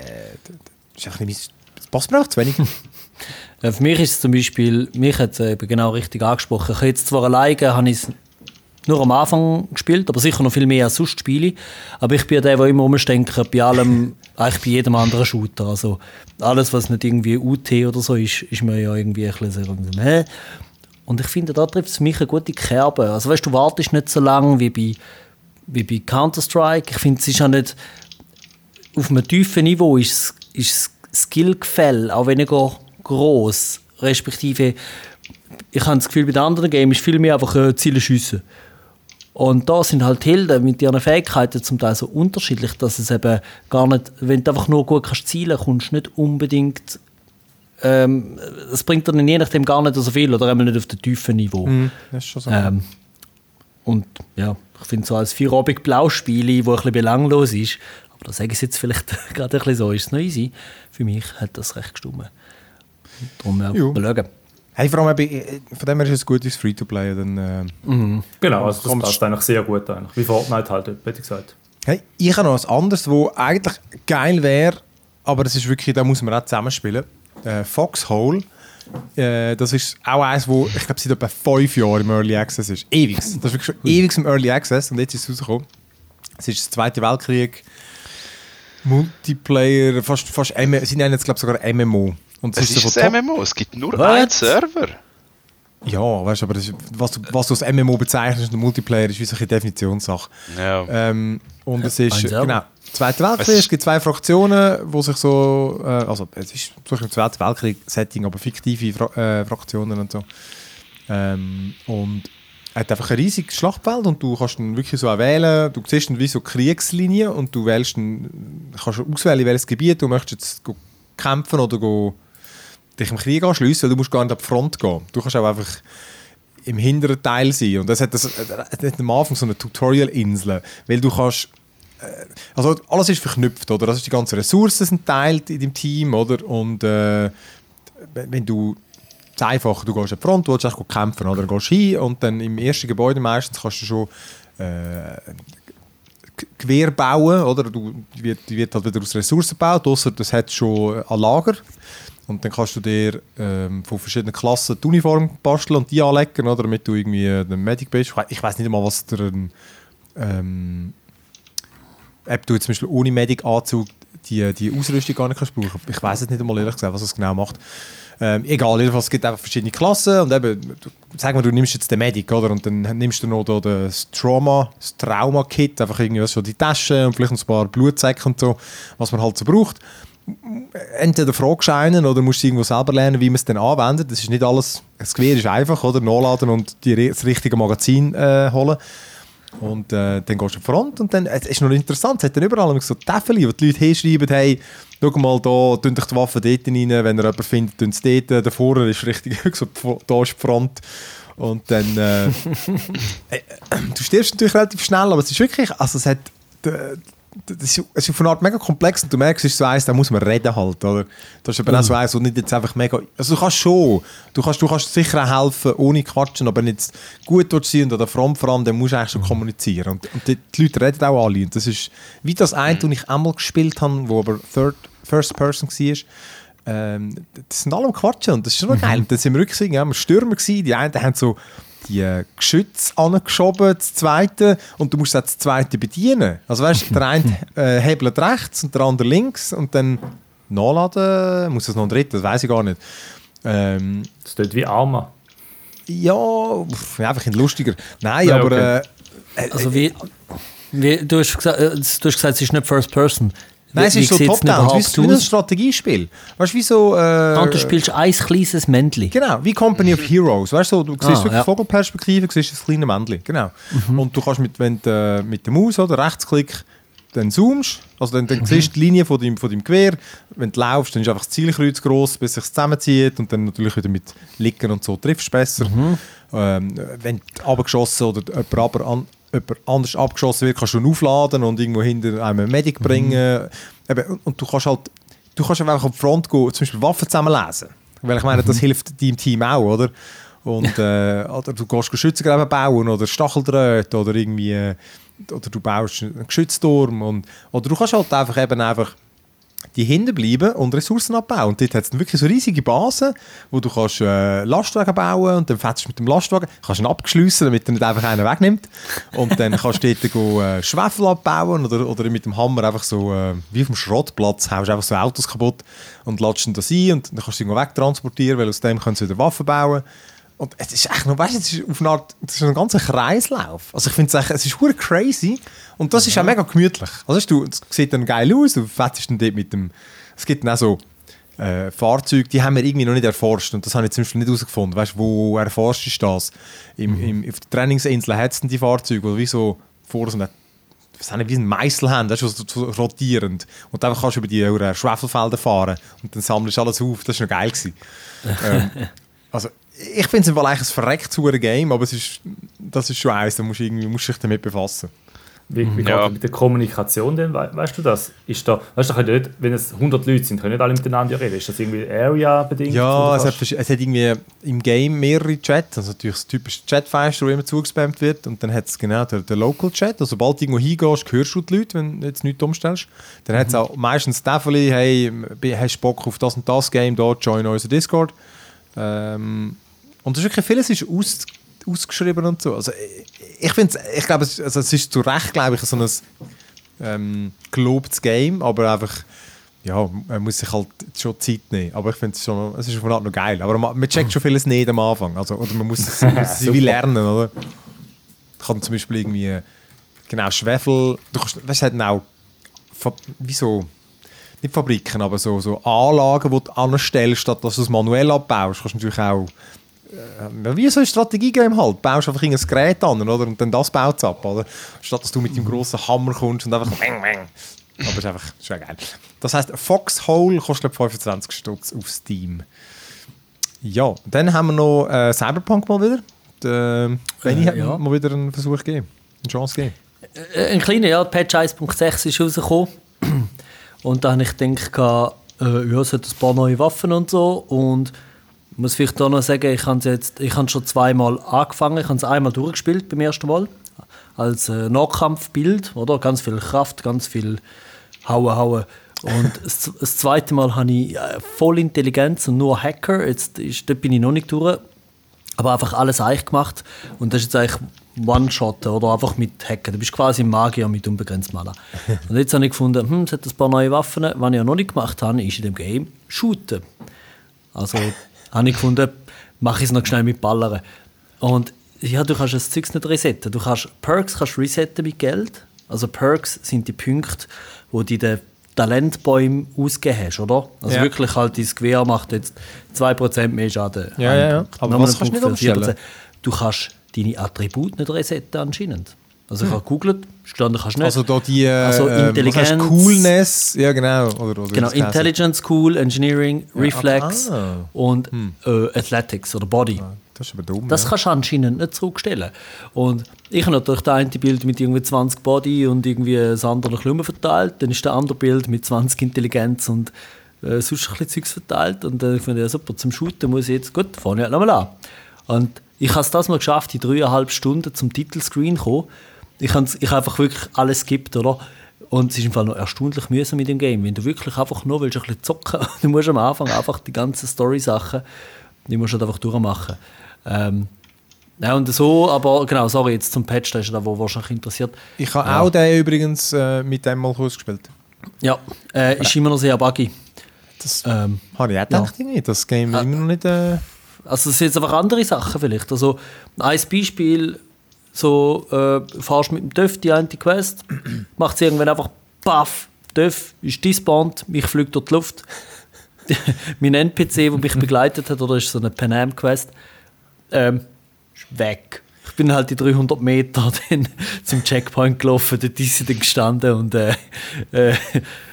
das ist einfach nicht mein, das passt mir auch zu wenig. Ja, für mich ist es zum Beispiel, mich hat es eben genau richtig angesprochen. Ich habe jetzt zwar alleine, habe ich es nur am Anfang gespielt, aber sicher noch viel mehr als sonst spiele. Aber ich bin ja der, der immer rumstenkt bei allem, eigentlich bei jedem anderen Shooter. Also alles, was nicht irgendwie UT oder so ist, ist mir ja irgendwie ein bisschen so, hä? Und ich finde, da trifft es mich eine gute Kerbe. Also weißt du, wartest nicht so lange wie bei, wie bei Counter-Strike. Ich finde, es ist auch nicht auf einem tiefen Niveau ist, ist das Skillgefälle auch weniger groß. Respektive, ich habe das Gefühl, bei den anderen Games ist viel mehr einfach äh, Ziele schiessen. Und da sind halt Hilden mit ihren Fähigkeiten zum Teil so unterschiedlich, dass es eben gar nicht, wenn du einfach nur gut kannst zielen, kommst du nicht unbedingt ähm, das bringt dann je nachdem gar nicht so viel oder einmal nicht auf dem tiefen Niveau. Mhm, das ist schon so. Ähm, und ja, ich finde so als vierobig Blauspiel, wo ein bisschen belanglos ist, aber da sage ich es jetzt vielleicht gerade ein bisschen so, ist es noch easy. Für mich hat das recht gestimmt. Darum ja, mal schauen. Hey, vor allem, äh, von dem her ist es gut, ist Free-to-Play. Dann, äh, Genau, also das passt eigentlich sehr gut. Eigentlich. Wie Fortnite halt, hätte ich gesagt. hey, ich habe noch was anderes, wo eigentlich geil wäre, aber das ist wirklich, da muss man auch zusammenspielen. Äh, Foxhole. Äh, das ist auch eins, wo ich glaube seit etwa fünf Jahren im Early Access ist. Ewig. Das ist wirklich schon ewig im Early Access und jetzt ist es rausgekommen. Es ist der Zweite Weltkrieg. Multiplayer, fast, fast M sie nennen es glaube ich sogar MMO. Und Es ist ein Top- MMO, es gibt nur What? einen Server. Ja, weißt du, aber das ist, was, du, was du als MMO bezeichnest, ein Multiplayer, ist wie so eine Definitionssache. Ja. Ähm, und es ist, Server. genau, Zweiter Weltkrieg, Es- gibt zwei Fraktionen, wo sich so, äh, also es ist durch ein Zweiter Weltkrieg-Setting, aber fiktive Fra äh, Fraktionen und so. Ähm, und hat einfach ein riesiges Schlachtfeld und du kannst dann wirklich so wählen, du siehst dann wie so Kriegslinien und du wählst dann, kannst auswählen, welches Gebiet du möchtest jetzt go kämpfen oder go dich im Krieg anschliessen, weil du musst gar nicht an die Front gehen. Du kannst auch einfach im hinteren Teil sein. Und das hat, das, das hat am Anfang so eine Tutorial-Insel, weil du kannst äh, also alles ist verknüpft, oder? Also die ganzen Ressourcen sind teilt in dem Team, oder? Und äh, wenn du das Einfache, du gehst an die Front, du willst kämpfen, oder? Dann gehst du hin und dann im ersten Gebäude meistens kannst du schon äh, Gewehr bauen, oder? Du, die, wird, die wird halt wieder aus Ressourcen gebaut, ausser das hat schon ein Lager. Und dann kannst du dir ähm, von verschiedenen Klassen die Uniform basteln und die anlegen, oder? Damit du irgendwie äh, ein Medic bist. Ich we- Ich weiß nicht mal, was der ein, ähm, ob du jetzt zum Beispiel ohne Medic-Anzug die, die Ausrüstung gar nicht kannst brauchen. Ich weiß es nicht einmal ehrlich gesagt, was es genau macht. Ähm, egal, jedenfalls es gibt einfach verschiedene Klassen und eben, du, sag mal, du nimmst jetzt den Medic, oder? Und dann nimmst du noch da das Trauma, das Trauma-Kit, einfach irgendwie was für die Tasche und vielleicht ein paar Blutsäcke und so, was man halt so braucht. Entweder Fragscheinen oder musst du irgendwo selber lernen, wie man es dann anwendet. Das ist nicht alles, das Gewehr ist einfach, oder? Nachladen und die, das richtige Magazin äh, holen. Und äh, dann gehst du auf die Front und dann, es ist noch interessant, es hat dann überall so Tafeln, wo die Leute hinschreiben, hey, schau mal da, tun dich die Waffen dort rein, wenn ihr jemanden findet, tun sie dort, da vorne ist richtig, so, da ist die Front. Und dann, äh, äh, du stirbst natürlich relativ schnell, aber es ist wirklich, also es hat, das ist, es ist auf eine Art mega komplex und du merkst, es ist so eins, da muss man reden halt, oder? Das ist aber auch so eins, wo nicht jetzt einfach mega, also du kannst schon, du kannst, du kannst sicher auch helfen, ohne quatschen, aber jetzt gut dort sein und an der Front vor allem, dann musst du eigentlich schon kommunizieren. Und, und die, die Leute reden auch alle und das ist, wie das eine, das ich einmal gespielt habe, wo aber Third, First Person war, ähm, das sind alle am Quatschen und das ist schon noch geil. Und dann sind wir wirklich ja, wir Stürmer gewesen, die einen haben so die äh, Geschütze angeschoben, das zweite, und du musst auch das zweite bedienen. Also weißt du, der eine äh, hebelt rechts und der andere links und dann nachladen, muss es noch ein dritter, das weiß ich gar nicht. Ähm, Das tut wie Arma. ja, pff, einfach ein lustiger. Nein, Ja, aber okay. äh, Also wie, wie du, hast gesagt, äh, du hast gesagt, es ist nicht First Person. Nein, es Wie- ist so top-down, es ist wie, wie ein? Strategiespiel. Weißt du, wie so... Äh, Und du spielst ein kleines Männchen. Genau, wie Company of Heroes. Weißt du, du siehst Ah, wirklich ja. Vogelperspektive, du siehst das kleine Männchen. Genau. Mhm. Und du kannst mit, wenn du äh, mit der Maus oder Rechtsklick dann zoomst, also dann, Mhm. dann siehst du die Linie von deinem, von deinem Gewehr. Wenn du laufst, dann ist einfach das Zielkreuz groß, bis es sich zusammenzieht und dann natürlich wieder mit Licken und so triffst du besser. Mhm. Ähm, wenn du abgeschossen oder jemand, aber an, jemand anders abgeschossen wird, kannst du ihn aufladen und irgendwo hinter einem Mhm. Medic bringen. Eben, und, du kannst halt du kannst einfach auf die Front gehen, zum Beispiel Waffen zusammenlesen. Weil ich meine, das Mhm. hilft deinem Team auch, oder? Und äh, oder du gehst Schützengräben bauen oder Stacheldröte oder irgendwie äh, oder du baust einen Geschützturm und oder du kannst halt einfach eben einfach die hinten und Ressourcen abbauen. Und dort hat es wirklich so riesige Basen, wo du kannst äh, Lastwagen bauen und dann fährst du mit dem Lastwagen, kannst ihn abschliessen, damit er nicht einfach einen wegnimmt. Und dann kannst du dort äh, Schwefel abbauen oder, oder mit dem Hammer einfach so, äh, wie auf dem Schrottplatz, haust einfach so Autos kaputt und lädst ihn das ein und dann kannst du ihn wegtransportieren, weil aus dem kannst du wieder Waffen bauen. Und es ist echt noch, weißt du, es ist auf eine Art, es ist ein ganzer Kreislauf. Also ich finde es echt, es ist crazy und das ist auch mega gemütlich. Also du, es sieht dann geil aus, du fettest dann dort mit dem, es gibt dann auch so äh, Fahrzeuge, die haben wir irgendwie noch nicht erforscht und das habe ich zum Beispiel nicht herausgefunden. Weißt du, wo erforscht ist das? Im, im, auf der Trainingsinsel hat es die Fahrzeuge, die wie so vor so einem was haben wie ein Meißel haben, das ist so, rotierend. Und dann kannst du über die äh, Schwefelfelder fahren und dann sammelst du alles auf. Das war noch geil. Gewesen. ähm, also, ich finde es eigentlich ein verrecktes Game, aber es ist, das ist schon eins, da musst du, irgendwie, musst du dich damit befassen. Wie, wie ja. geht mit der Kommunikation denn? We weißt du das? Ist da, weißt du, nicht, wenn es 100 Leute sind, können nicht alle miteinander reden. Ist das irgendwie Area-bedingt? Ja, es hat, es hat, irgendwie im Game mehrere Chats. Also natürlich das typische Chatfenster, wo immer zugespammt wird. Und dann hat es genau den, den Local Chat. Also sobald du irgendwo hingehst, hörst du die Leute, wenn du jetzt nichts umstellst. Dann mhm. hat es auch meistens Tafeli, hey, hast du Bock auf das und das Game, da join unseren Discord. Ähm, und das ist wirklich vieles ist aus ausgeschrieben und so. Also ich finde, ich glaube, es, also es ist zu Recht, glaube ich, so ein ähm, gelobtes Game, aber einfach ja, man muss sich halt schon Zeit nehmen. Aber ich finde es schon, es ist von Art noch geil. Aber man, man checkt schon vieles nicht am Anfang. Also, oder man muss es, muss es wie lernen, oder? Ich kann zum Beispiel irgendwie, genau, Schwefel, du kannst, weißt, hat auch, wie so, nicht Fabriken, aber so, so Anlagen, die du anstellst, statt dass du es manuell abbaust, kannst du natürlich auch äh, wie so ein Strategie-Game halt. Baust einfach ein Gerät an oder? und dann das baut es ab. Oder? Statt dass du mit dem grossen Hammer kommst und einfach bang, bang. Aber es ist einfach schon geil. Das heisst, Foxhole kostet 25 Stutz auf Steam. Ja, dann haben wir noch äh, Cyberpunk mal wieder. Der, Benny äh, hat ja. mal wieder einen Versuch gegeben, eine Chance gegeben. Äh, ein kleiner, ja. Patch 1.6 ist rausgekommen. Und da habe ich gedacht, äh, ja, es hat ein paar neue Waffen und so. Und muss vielleicht auch noch sagen, ich habe jetzt, ich habe schon zweimal angefangen. Ich habe es einmal durchgespielt beim ersten Mal als äh, Nahkampfbild, oder? Ganz viel Kraft, ganz viel Hauen, Hauen. Und das, das, zweite Mal habe ich äh, voll Intelligenz und nur Hacker. Jetzt ist, dort bin ich noch nicht durch. Aber einfach alles eich gemacht. Und das ist jetzt eigentlich One-Shot oder einfach mit Hacken. Du bist quasi ein Magier mit unbegrenzt Mana. Und jetzt habe ich gefunden, hm, es hat ein paar neue Waffen. Was ich ja noch nicht gemacht habe, ist in dem Game Shooten. Also habe ich gefunden, mache ich es noch schnell mit Ballern. Und ja, du kannst das Zeug nicht resetten. Du kannst Perks kannst resetten mit Geld. Also Perks sind die Punkte, wo du den Talentbäume ausgegeben hast, oder? Also ja. wirklich halt, dein Gewehr macht jetzt 2% mehr Schaden. Ja, ja, ja. Aber was kannst du nicht umstellen? Du kannst deine Attribute nicht resetten anscheinend. Also ich habe gegoogelt, gestanden kannst du nicht. Also da die äh, also Intelligenz, Coolness, ja genau. Oder, oder genau, Intelligence, Cool, Engineering, ja, Reflex ah. und hm. äh, Athletics oder Body. Ah, das ist aber dumm. Das ja. kannst du anscheinend nicht zurückstellen. Und ich habe natürlich das eine Bild mit irgendwie 20 Body und irgendwie das andere Klummen verteilt. Dann ist das andere Bild mit 20 Intelligenz und äh, sonst ein bisschen Zeugs verteilt. Und dann äh, finde ich, super, zum Shooten muss ich jetzt, gut, fange ich halt nochmal an. Und ich habe es das mal geschafft, in dreieinhalb Stunden zum Titelscreen zu kommen ich habe ich einfach wirklich alles gibt, oder? Und es ist im Fall noch erstaunlich mühsam mit dem Game. Wenn du wirklich einfach nur willst, ein bisschen zocken du musst am Anfang einfach die ganzen Story-Sachen, die musst du halt einfach durchmachen. Ähm, ja, und so, aber genau, sorry, jetzt zum Patch, das ist da, wo wahrscheinlich interessiert. Ich habe ja. auch den übrigens äh, mit dem mal kurz gespielt. Ja, äh, ist immer noch sehr buggy. Das ähm, habe ich auch gedacht, ja. nicht. Das Game ist äh, immer noch nicht... Äh also es sind jetzt einfach andere Sachen vielleicht. Also ein Beispiel so, äh, fahrst mit dem TÜV die eine Quest, macht es irgendwann einfach paff, TÜV ist despawned, mich fliegt durch die Luft. mein NPC, der mich begleitet hat, oder ist so eine Pan Quest, ähm, ist weg. Ich bin halt die 300 Meter dann zum Checkpoint gelaufen, dort ist sie dann gestanden und äh, äh,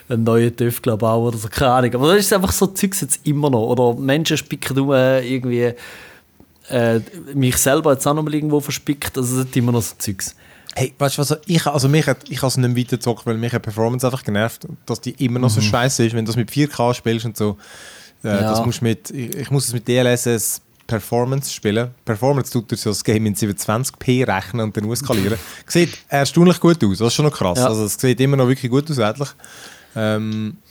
ein neuer TÜV, glaube ich, auch, oder so, keine Ahnung. Aber das ist einfach so Zeugs jetzt immer noch. Oder Menschen spicken rum, irgendwie äh, mich selber jetzt auch noch mal irgendwo verspickt. Also das ist immer noch so Zeugs. Hey, weißt du was, ich, also mich hat, ich habe es nicht weitergezockt, weil mich hat Performance einfach genervt, dass die immer noch mhm. so scheiße ist, wenn du das mit 4K spielst und so. Äh, ja. das musst mit, ich, ich, muss es mit DLSS Performance spielen. Performance tut so das Game in 720p rechnen und dann auskalieren. sieht erstaunlich gut aus, das ist schon noch krass. Ja. Also es sieht immer noch wirklich gut aus, eigentlich. Ähm, äh,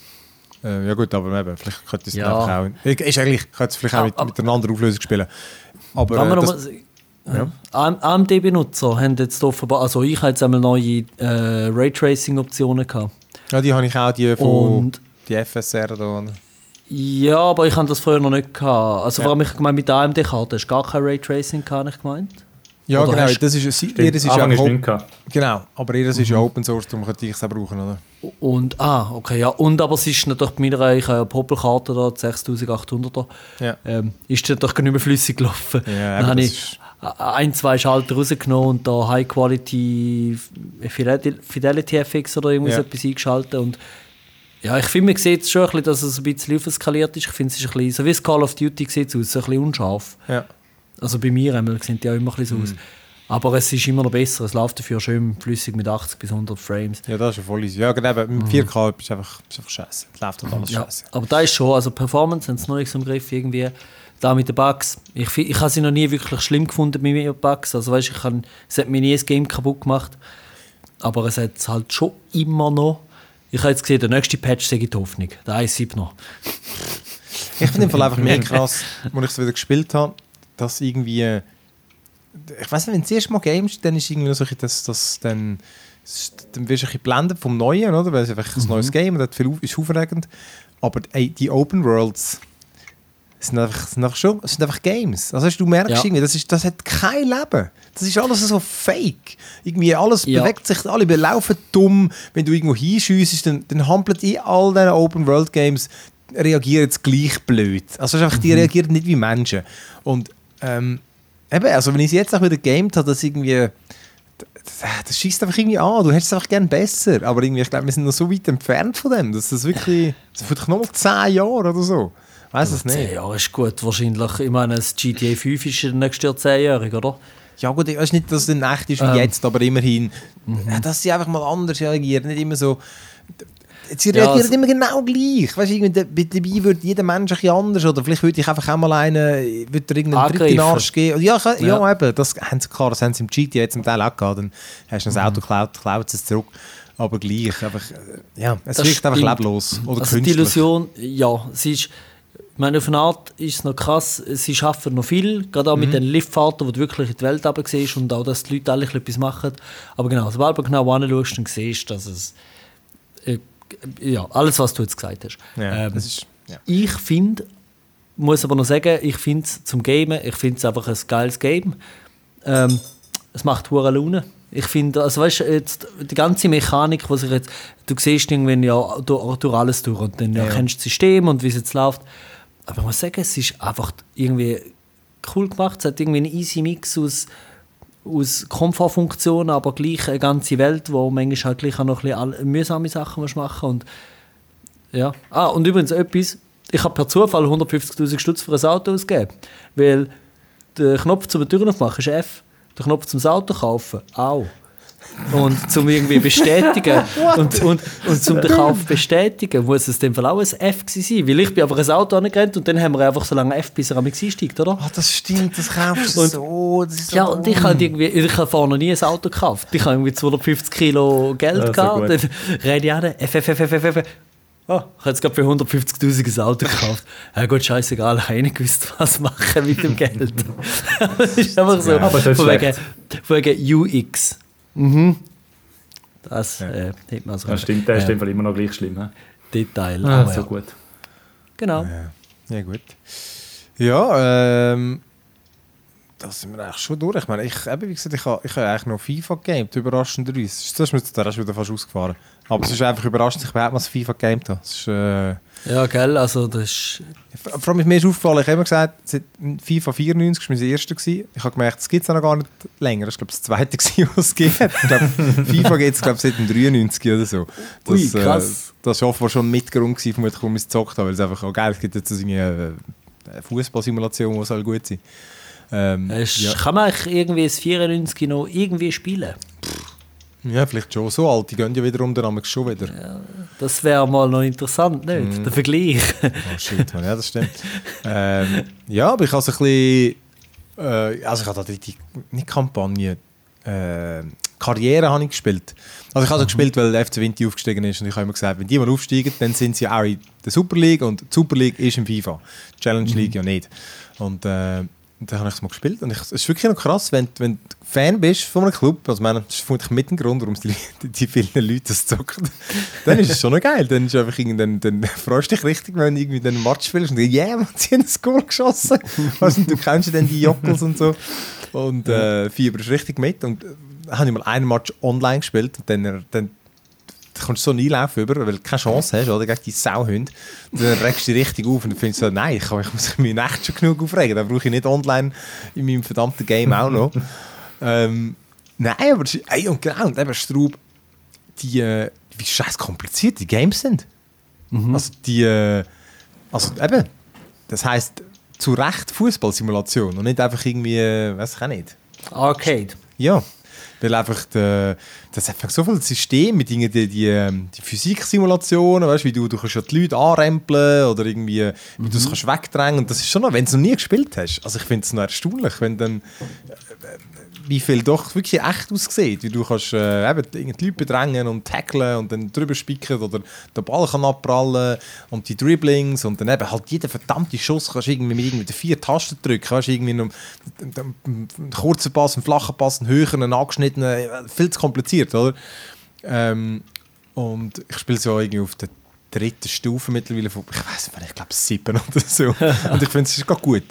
ja gut, aber eben, vielleicht könnte es ja. auch... Ist eigentlich, könnte es vielleicht auch mit, mit einer anderen Auflösung spielen. Aber äh, das, ja. AMD-Benutzer haben jetzt offenbar, also ich habe jetzt einmal neue äh, Raytracing-Optionen gehabt. Ja, die habe ich auch, die von Und, die FSR da. Ja, aber ich habe das vorher noch nicht gehabt. Also ja. vor allem, ich gemeint, mit AMD-Karte hast du gar kein Raytracing gehabt, ich gemeint. Ja, Oder genau. hast- Das ist, Stimmt, ist ja Anfang ist nichts gehabt. Genau, aber ihres ist ja Open Source, darum könnte ich es auch brauchen, oder? Und, ah, okay, ja. Und aber es ist natürlich bei meiner, ich habe ja Popelkarte da, die 6800er, Ja. ähm, ist natürlich nicht mehr flüssig gelaufen. Ja, Dann habe das ich ein, zwei Schalter rausgenommen und da High Quality Fidel- Fidelity FX oder irgendwas Ja. etwas eingeschaltet und ja, ich finde, man sieht es schon ein bisschen, dass es ein bisschen aufskaliert ist. Ich finde, es ist ein bisschen, so wie das Call of Duty sieht es aus, ein bisschen unscharf. Ja. Also bei mir einmal sehen die auch immer ein bisschen so aus. Aber es ist immer noch besser, es läuft dafür schön flüssig mit 80 bis 100 Frames. ja, das ist ja voll easy. Ja, genau, mit 4K ist einfach, ist einfach scheiße. Es läuft halt alles Ja, scheiße. aber da ist schon, also Performance haben sie noch nicht so im Griff irgendwie. Da mit den Bugs. Ich, ich habe sie noch nie wirklich schlimm gefunden mit den Bugs. Also weißt, ich kann, es hat mir nie das Game kaputt gemacht. Aber es hat es halt schon immer noch. Ich habe jetzt gesehen, der nächste Patch sei die Hoffnung. Der 1.7er. Ich finde im Fall einfach mega krass, als ich es wieder gespielt habe, dass irgendwie. äh, Ich weiß nicht, wenn du das erste Mal gamest, dann ist irgendwie so, ein bisschen das, das dann. Dann wirst du ein bisschen geblendet vom Neuen, oder? Weil es einfach ein neues Game und viel, ist aufregend. Aber ey, die Open Worlds sind einfach, sind einfach schon sind einfach Games. Also du, merkst Ja. irgendwie, das, ist, das hat kein Leben. Das ist alles so fake. Irgendwie alles Ja. bewegt sich, alle laufen dumm. Wenn du irgendwo hinschiessest, dann, dann hampelt in all diesen Open World Games reagieren sie gleich blöd. Also einfach, die reagieren nicht wie Menschen. Und ähm, eben, also wenn ich es jetzt auch wieder gamed habe, dass irgendwie das, schießt einfach irgendwie an. Du hättest es einfach gerne besser. Aber irgendwie, ich glaube, wir sind noch so weit entfernt von dem, dass das wirklich, das vielleicht noch mal 10 Jahre oder so. Weiß es 10 nicht. Jahre ist gut, wahrscheinlich. Ich meine, das GTA 5 ist nächstes Jahr 10-jährig, oder? Ja gut, ich weiß nicht, dass es in echt ist wie Ähm. jetzt, aber immerhin, ja, dass sie einfach mal anders reagieren, nicht immer so... Sie Ja, reagieren es- immer genau gleich. Weißt du, irgendwie, da- dabei würde jeder Mensch ein bisschen anders oder vielleicht würde ich einfach auch mal einen, würde dir irgendeinen Angreifen. Arsch geben. Ja, ja, Ja. eben, das haben sie klar, das haben sie im GTA jetzt im Teil auch gehabt, dann hast du Mhm. das Auto geklaut, klaut es zurück. Aber gleich, einfach, äh, ja, es Das wirkt einfach leblos oder also die künstlich. Illusion, ja, sie ist, ich meine, auf eine Art ist es noch krass, sie schaffen noch viel, gerade auch mit Mhm. den Liftfahrten, wo du wirklich in die Welt runter siehst und auch, dass die Leute alle etwas machen. Aber genau, sobald du genau anschaust, dann siehst du, dass es, ja, alles, was du jetzt gesagt hast. Ja, Ähm, ist, ja. ich finde, muss aber noch sagen, ich finde es zum Gamen, ich finde es einfach ein geiles Game. Ähm, es macht hohe Laune. Ich finde, also weißt jetzt die ganze Mechanik, was ich jetzt, du siehst irgendwann ja durch, durch alles durch und dann. Ja. kennst du das System und wie es jetzt läuft. Aber ich muss sagen, es ist einfach irgendwie cool gemacht. Es hat irgendwie einen easy Mix aus, aus Komfortfunktionen, aber gleich eine ganze Welt, wo manchmal halt gleich auch noch ein bisschen mühsame Sachen musst machen und ja. Ah, und übrigens etwas, ich habe per Zufall 150'000 Stutz für ein Auto ausgegeben, weil der Knopf zum Türen aufmachen ist F, der Knopf zum Auto kaufen auch. Und zum irgendwie bestätigen und, und, und zum den Kauf bestätigen, muss es in dem Fall auch ein F gewesen sein. Weil ich bin einfach ein Auto angerannt und dann haben wir einfach so lange F, bis er am einsteigt, oder? Ah, das stimmt, das kaufst du Und- so. Das ist so Ja, und ich habe irgendwie, ich habe vorher noch nie ein Auto gekauft. Ich habe irgendwie 250 Kilo Geld Ja, gehabt. dann rede ich an, F, F, F, F, F, F. Oh, ich habe jetzt gerade für 150'000 ein Auto gekauft. Ja gut, scheißegal, ich habe nicht gewusst, was machen mit dem Geld. das ist einfach so. aber das ist von, wegen, wegen UX. Mhm. Das Ja. äh, hätte man so Das stimmt, der ist ja, in dem Fall immer noch gleich schlimm. he? Detail. Ah, aber so ja. gut. Genau. Ja, ja gut. Ja, ähm, da sind wir eigentlich schon durch. Ich meine, ich, eben, wie gesagt, ich habe ich habe eigentlich noch FIFA gegamed, überraschenderweise. Das ist mir jetzt der wieder fast ausgefahren. Aber es ist einfach überraschend, ich überhaupt mal das FIFA gegamed habe. Es ist, äh, Ja, gell, also das ist... vor allem ist mir aufgefallen, ich habe immer gesagt, seit FIFA 94 war mein erster. Gewesen. Ich habe gemerkt, es gibt es noch gar nicht länger. Das war glaube das zweite, gewesen, was es gibt. Ich glaube, FIFA gibt es glaube seit dem 93 oder so. Das, Ui, krass. Äh, das war offenbar schon ein Mitgrund, gewesen, warum ich es gezockt habe. Weil es einfach auch geil es gibt jetzt so eine äh, Fußballsimulation, die soll gut sein. Ähm, Es ja. Kann man eigentlich irgendwie das 94 noch irgendwie spielen? Ja, vielleicht schon. So alt, die gehen ja wiederum dann schon wieder. Das wäre mal noch interessant, nicht? Mhm. Der Vergleich. Oh shit, man, ja, das stimmt. ähm, ja, aber ich habe so ein bisschen, äh, also ich habe da die, die nicht Kampagne, äh, Karriere habe ich gespielt. Also ich habe so gespielt, weil der FC Vinti aufgestiegen ist und ich habe immer gesagt, wenn die mal aufsteigen, dann sind sie auch in der Super League und die Super League ist im FIFA. Die Challenge League ja nicht. Und äh, und dann habe ich es mal gespielt und ich, es ist wirklich noch krass, wenn, wenn du Fan bist von einem Club, also meine, das ist vermutlich mit dem Grund, warum die, die, die vielen Leute das zocken, dann ist es schon noch geil. Dann, ist einfach dann, dann freust du dich richtig, wenn du irgendwie dann einen Match spielst und denkst, yeah, man, sie haben ein Goal geschossen. Also, du kennst ja dann die Jockels und so. und äh, fieberst richtig mit. Und äh, habe ich mal einen Match online gespielt und dann, dann kommst du so einen Einlauf über, weil du keine Chance hast, oder, gegen die Sauhunde. Und dann regst du dich richtig auf und dann findest du so, nein, ich, ich muss mich echt schon genug aufregen, dann brauche ich nicht online in meinem verdammten Game auch noch. ähm, nein, aber ey, und genau, und eben Straub, die, äh, wie scheiß kompliziert die Games sind. Also die, äh, also eben, das heisst zu Recht Fußballsimulation und nicht einfach irgendwie, äh, weiß ich auch nicht. Arcade. Ja, weil einfach der, das einfach so viele Systeme mit die, die, ähm, die Physiksimulationen, weißt wie du, du kannst ja die Leute anrempeln oder irgendwie, wie du es kannst wegdrängen. Und das ist schon noch, wenn du es noch nie gespielt hast, also ich finde es noch erstaunlich, wenn dann äh, wie viel doch wirklich echt aussieht, wie du kannst äh, eben die Leute bedrängen und tackeln und dann drüber spicken oder der Ball kann abprallen und die Dribblings und dann eben halt jeden verdammte Schuss kannst du irgendwie mit irgendwie vier Tasten drücken, kannst irgendwie noch einen, einen kurzen Pass, einen flachen Pass, einen höheren, einen angeschnittenen, äh, viel zu kompliziert, oder? Ähm, und ich spiele so irgendwie auf der dritten Stufe mittlerweile von, ich weiß nicht, ich glaube sieben oder so. und ich finde, es ist gut.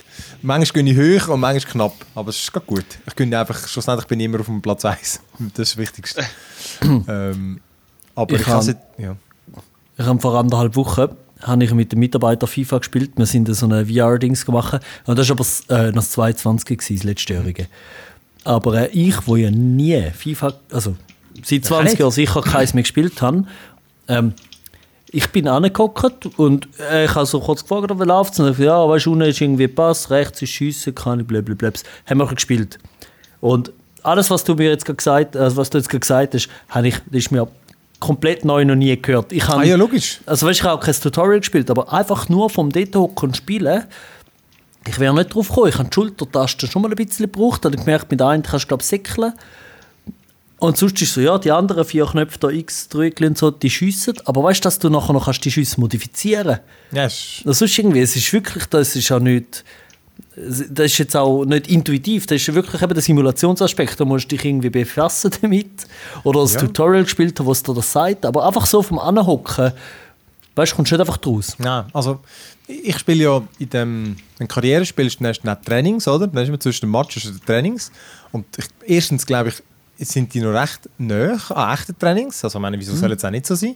Manchmal gehe ich hoch und manchmal knapp, aber es ist gut. Ich gehe einfach, schlussendlich bin ich immer auf dem Platz 1. Das ist das Wichtigste. ähm, aber Ich ich, nicht, ja. Ich habe vor anderthalb Wochen habe ich mit dem Mitarbeiter FIFA gespielt. Wir sind so eine VR-Dings gemacht. Und das war aber äh, noch das 22 gewesen, das letztjährige. Aber äh, ich, wo ja nie FIFA, also seit 20 nicht. Jahren sicher keins mehr gespielt habe, ähm, ich bin angehockt und äh, ich habe so kurz gefragt, wie läuft es? Und ich ja, weißt du, unten ist irgendwie Pass, rechts ist Schiessen, kann ich blablabla. Haben wir gespielt. Und alles, was du mir jetzt gesagt, also was du jetzt gesagt hast, habe ich, das ist mir komplett neu noch nie gehört. Ich habe, Ah ja, logisch. also weißt, ich habe auch kein Tutorial gespielt, aber einfach nur vom dort und spielen, ich wäre nicht drauf gekommen. Ich habe die Schultertaste schon mal ein bisschen gebraucht, habe ich gemerkt, mit der einen kannst du glaube ich säckeln. Und sonst ist so, ja, die anderen vier Knöpfe da, X, Drückchen und so, die schiessen. Aber weißt du, dass du nachher noch kannst die Schüsse modifizieren Ja, ist, das ist irgendwie, es ist wirklich, das ist ja nicht, das ist jetzt auch nicht intuitiv, das ist wirklich eben der Simulationsaspekt, da musst du dich irgendwie befassen damit oder das Ja. Tutorial gespielt haben, was dir das sagt, aber einfach so vom Anhocken, weißt du, kommst du nicht einfach draus. Nein, also ich spiele ja in dem, wenn du Karriere spielst, dann hast du nicht Trainings, oder? Dann hast du immer zwischen den Matches und den Trainings. Und ich, erstens glaube ich, sind die noch recht nahe an echten Trainings. Also ich meine, wieso soll es auch nicht so sein?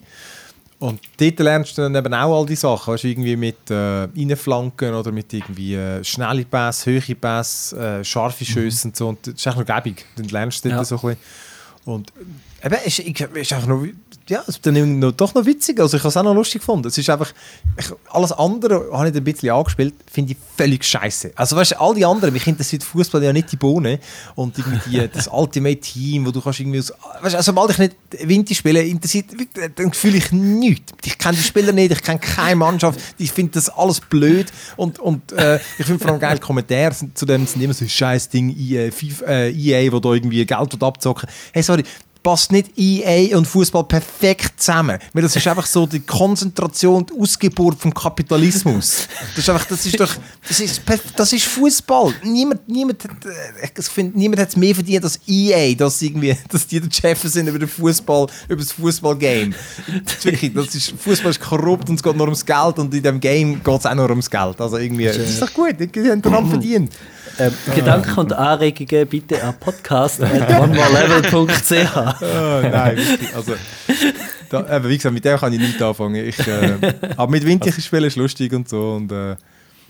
Und dort lernst du dann eben auch all die Sachen, weißt, irgendwie mit äh, Innenflanken oder mit irgendwie äh, schnelle Pässe, hohe Pässe, äh, scharfe Schüsse und so. Und das ist echt noch gäbig. Dann lernst du dort Ja. so ein bisschen. Und äh, eben, ist, ich, ist einfach noch, ja, es ist dann noch, doch noch witzig. Also ich habe es auch noch lustig gefunden. Es ist einfach, ich, alles andere habe ich ein bisschen angespielt, finde ich völlig scheiße. Also weißt du, all die anderen, mich interessiert Fußball ja nicht die Bohne und irgendwie das Ultimate Team, wo du kannst irgendwie aus, weißt du, also, sobald ich nicht Winter spiele, interessiert, dann fühle ich nichts. Ich kenne die Spieler nicht, ich kenne keine Mannschaft, ich finde das alles blöd und, und äh, ich finde vor allem geil Kommentare zu dem sind immer so scheiß Ding EA, FIFA, äh, EA, wo da irgendwie Geld abzocken. Hey, sorry, passt nicht EA und Fußball perfekt zusammen. Weil das ist einfach so die Konzentration, die Ausgeburt vom Kapitalismus. Das ist einfach, das ist doch, das ist, das ist Fußball. Niemand, niemand, hat, äh, ich finde, niemand hat es mehr verdient als EA, dass irgendwie, dass die der Chef sind über den Fußball, über das Fußballgame. Wirklich, das ist, Fußball ist korrupt und es geht nur ums Geld und in dem Game geht es auch nur ums Geld. Also irgendwie, das ist doch gut, die haben daran verdient. Ähm, Gedanken und Anregungen bitte an podcast.onemorelevel.ch Oh, nein. Also, da, eben, wie gesagt, mit dem kann ich nicht anfangen. Ich, äh, aber mit Vinti spielen ist lustig und so. Und, äh,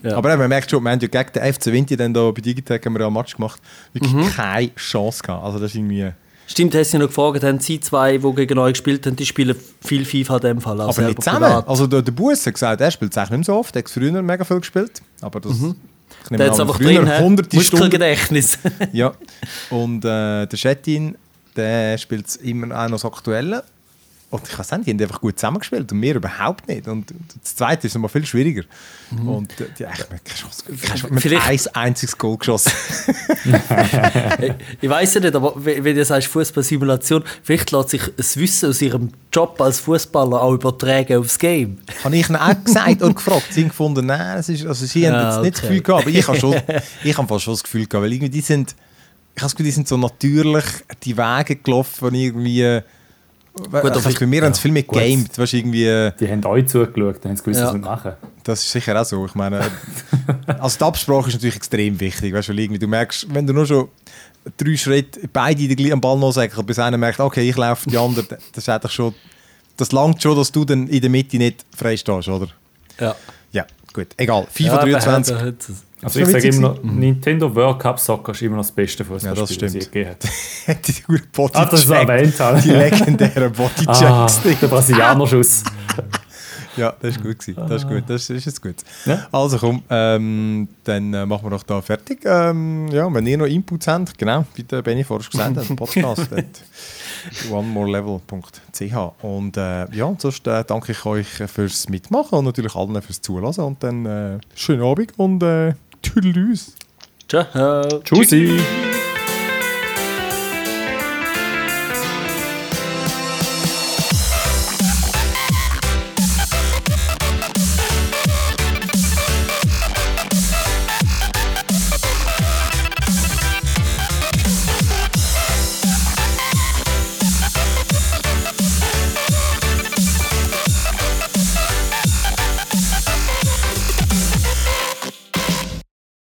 Ja. Aber eben, man merkt schon, wir haben ja gegen den FC Vinti dann da bei Digitec haben wir ja einen Match gemacht. Wirklich keine Chance gehabt. Also das ist irgendwie... Stimmt, hast du noch gefragt, haben sie zwei, die gegen euch gespielt haben, die spielen viel FIFA in dem Fall. auch aber nicht zusammen. privat. Also der, der Bus hat gesagt, er spielt es eigentlich nicht mehr so oft. Er hat früher mega viel gespielt. Aber das... Ich nehme Der hat an, einfach früher drin, hunderte Stunden. Muskelgedächtnis. Ja. Und äh, der Chettin, der spielt es immer auch noch das Aktuelle. Und ich weiß nicht, die haben einfach gut zusammengespielt und wir überhaupt nicht. Und das Zweite ist nochmal viel schwieriger. Und äh, die haben keine Chance. Ein einziges Goal geschossen. ich weiß ja nicht, aber wenn du sagst Fußballsimulation, vielleicht lässt sich das Wissen aus ihrem Job als Fußballer auch übertragen aufs Game. habe ich ihnen auch gesagt und gefragt. Sie haben gefunden, nein, es ist, also sie haben Ah, jetzt nicht das. Gefühl gehabt. Aber ich habe schon, ich habe fast schon das Gefühl gehabt, weil irgendwie die sind, ich habe das Gefühl, die sind so natürlich die Wege gelaufen, irgendwie aber- bei mir haben sie viel mehr gut. gamed. Weißt, du, irgendwie, äh, Die haben euch zugeschaut, dann haben sie gewusst, Ja. was sie machen. das ist sicher auch so. Ich meine, also die Absprache ist natürlich extrem wichtig. Weißt, weil irgendwie, du merkst, wenn du nur schon drei Schritte beide gleichen Ball noch säckeln, bis einer merkt, okay, ich laufe die andere, das ist eigentlich schon, das langt schon, dass du dann in der Mitte nicht frei stehst, oder? Ja. Gut. Egal. FIFA Ja, aber 23. hat- hat- Also ich sage immer noch, Nintendo World Cup Soccer ist immer noch das beste Fußballspiel, Ja, das das stimmt. es je gegeben hat. hat die gute Body Ah, das ist erwähnt. Die legendären Body Ah, der Brasilianer-Schuss. Ja, das ist gut gewesen. Das ist gut. Das ist jetzt gut. Ja. Also komm, ähm, dann äh, machen wir doch da fertig. Ähm, ja, wenn ihr noch Inputs habt, genau, wie der Benny vorhin gesagt hat, Podcast onemorelevel.ch und äh, ja, und sonst äh, danke ich euch fürs Mitmachen und natürlich allen fürs Zulassen und dann äh, schönen Abend und äh, tschüss. Ciao. Tschüssi.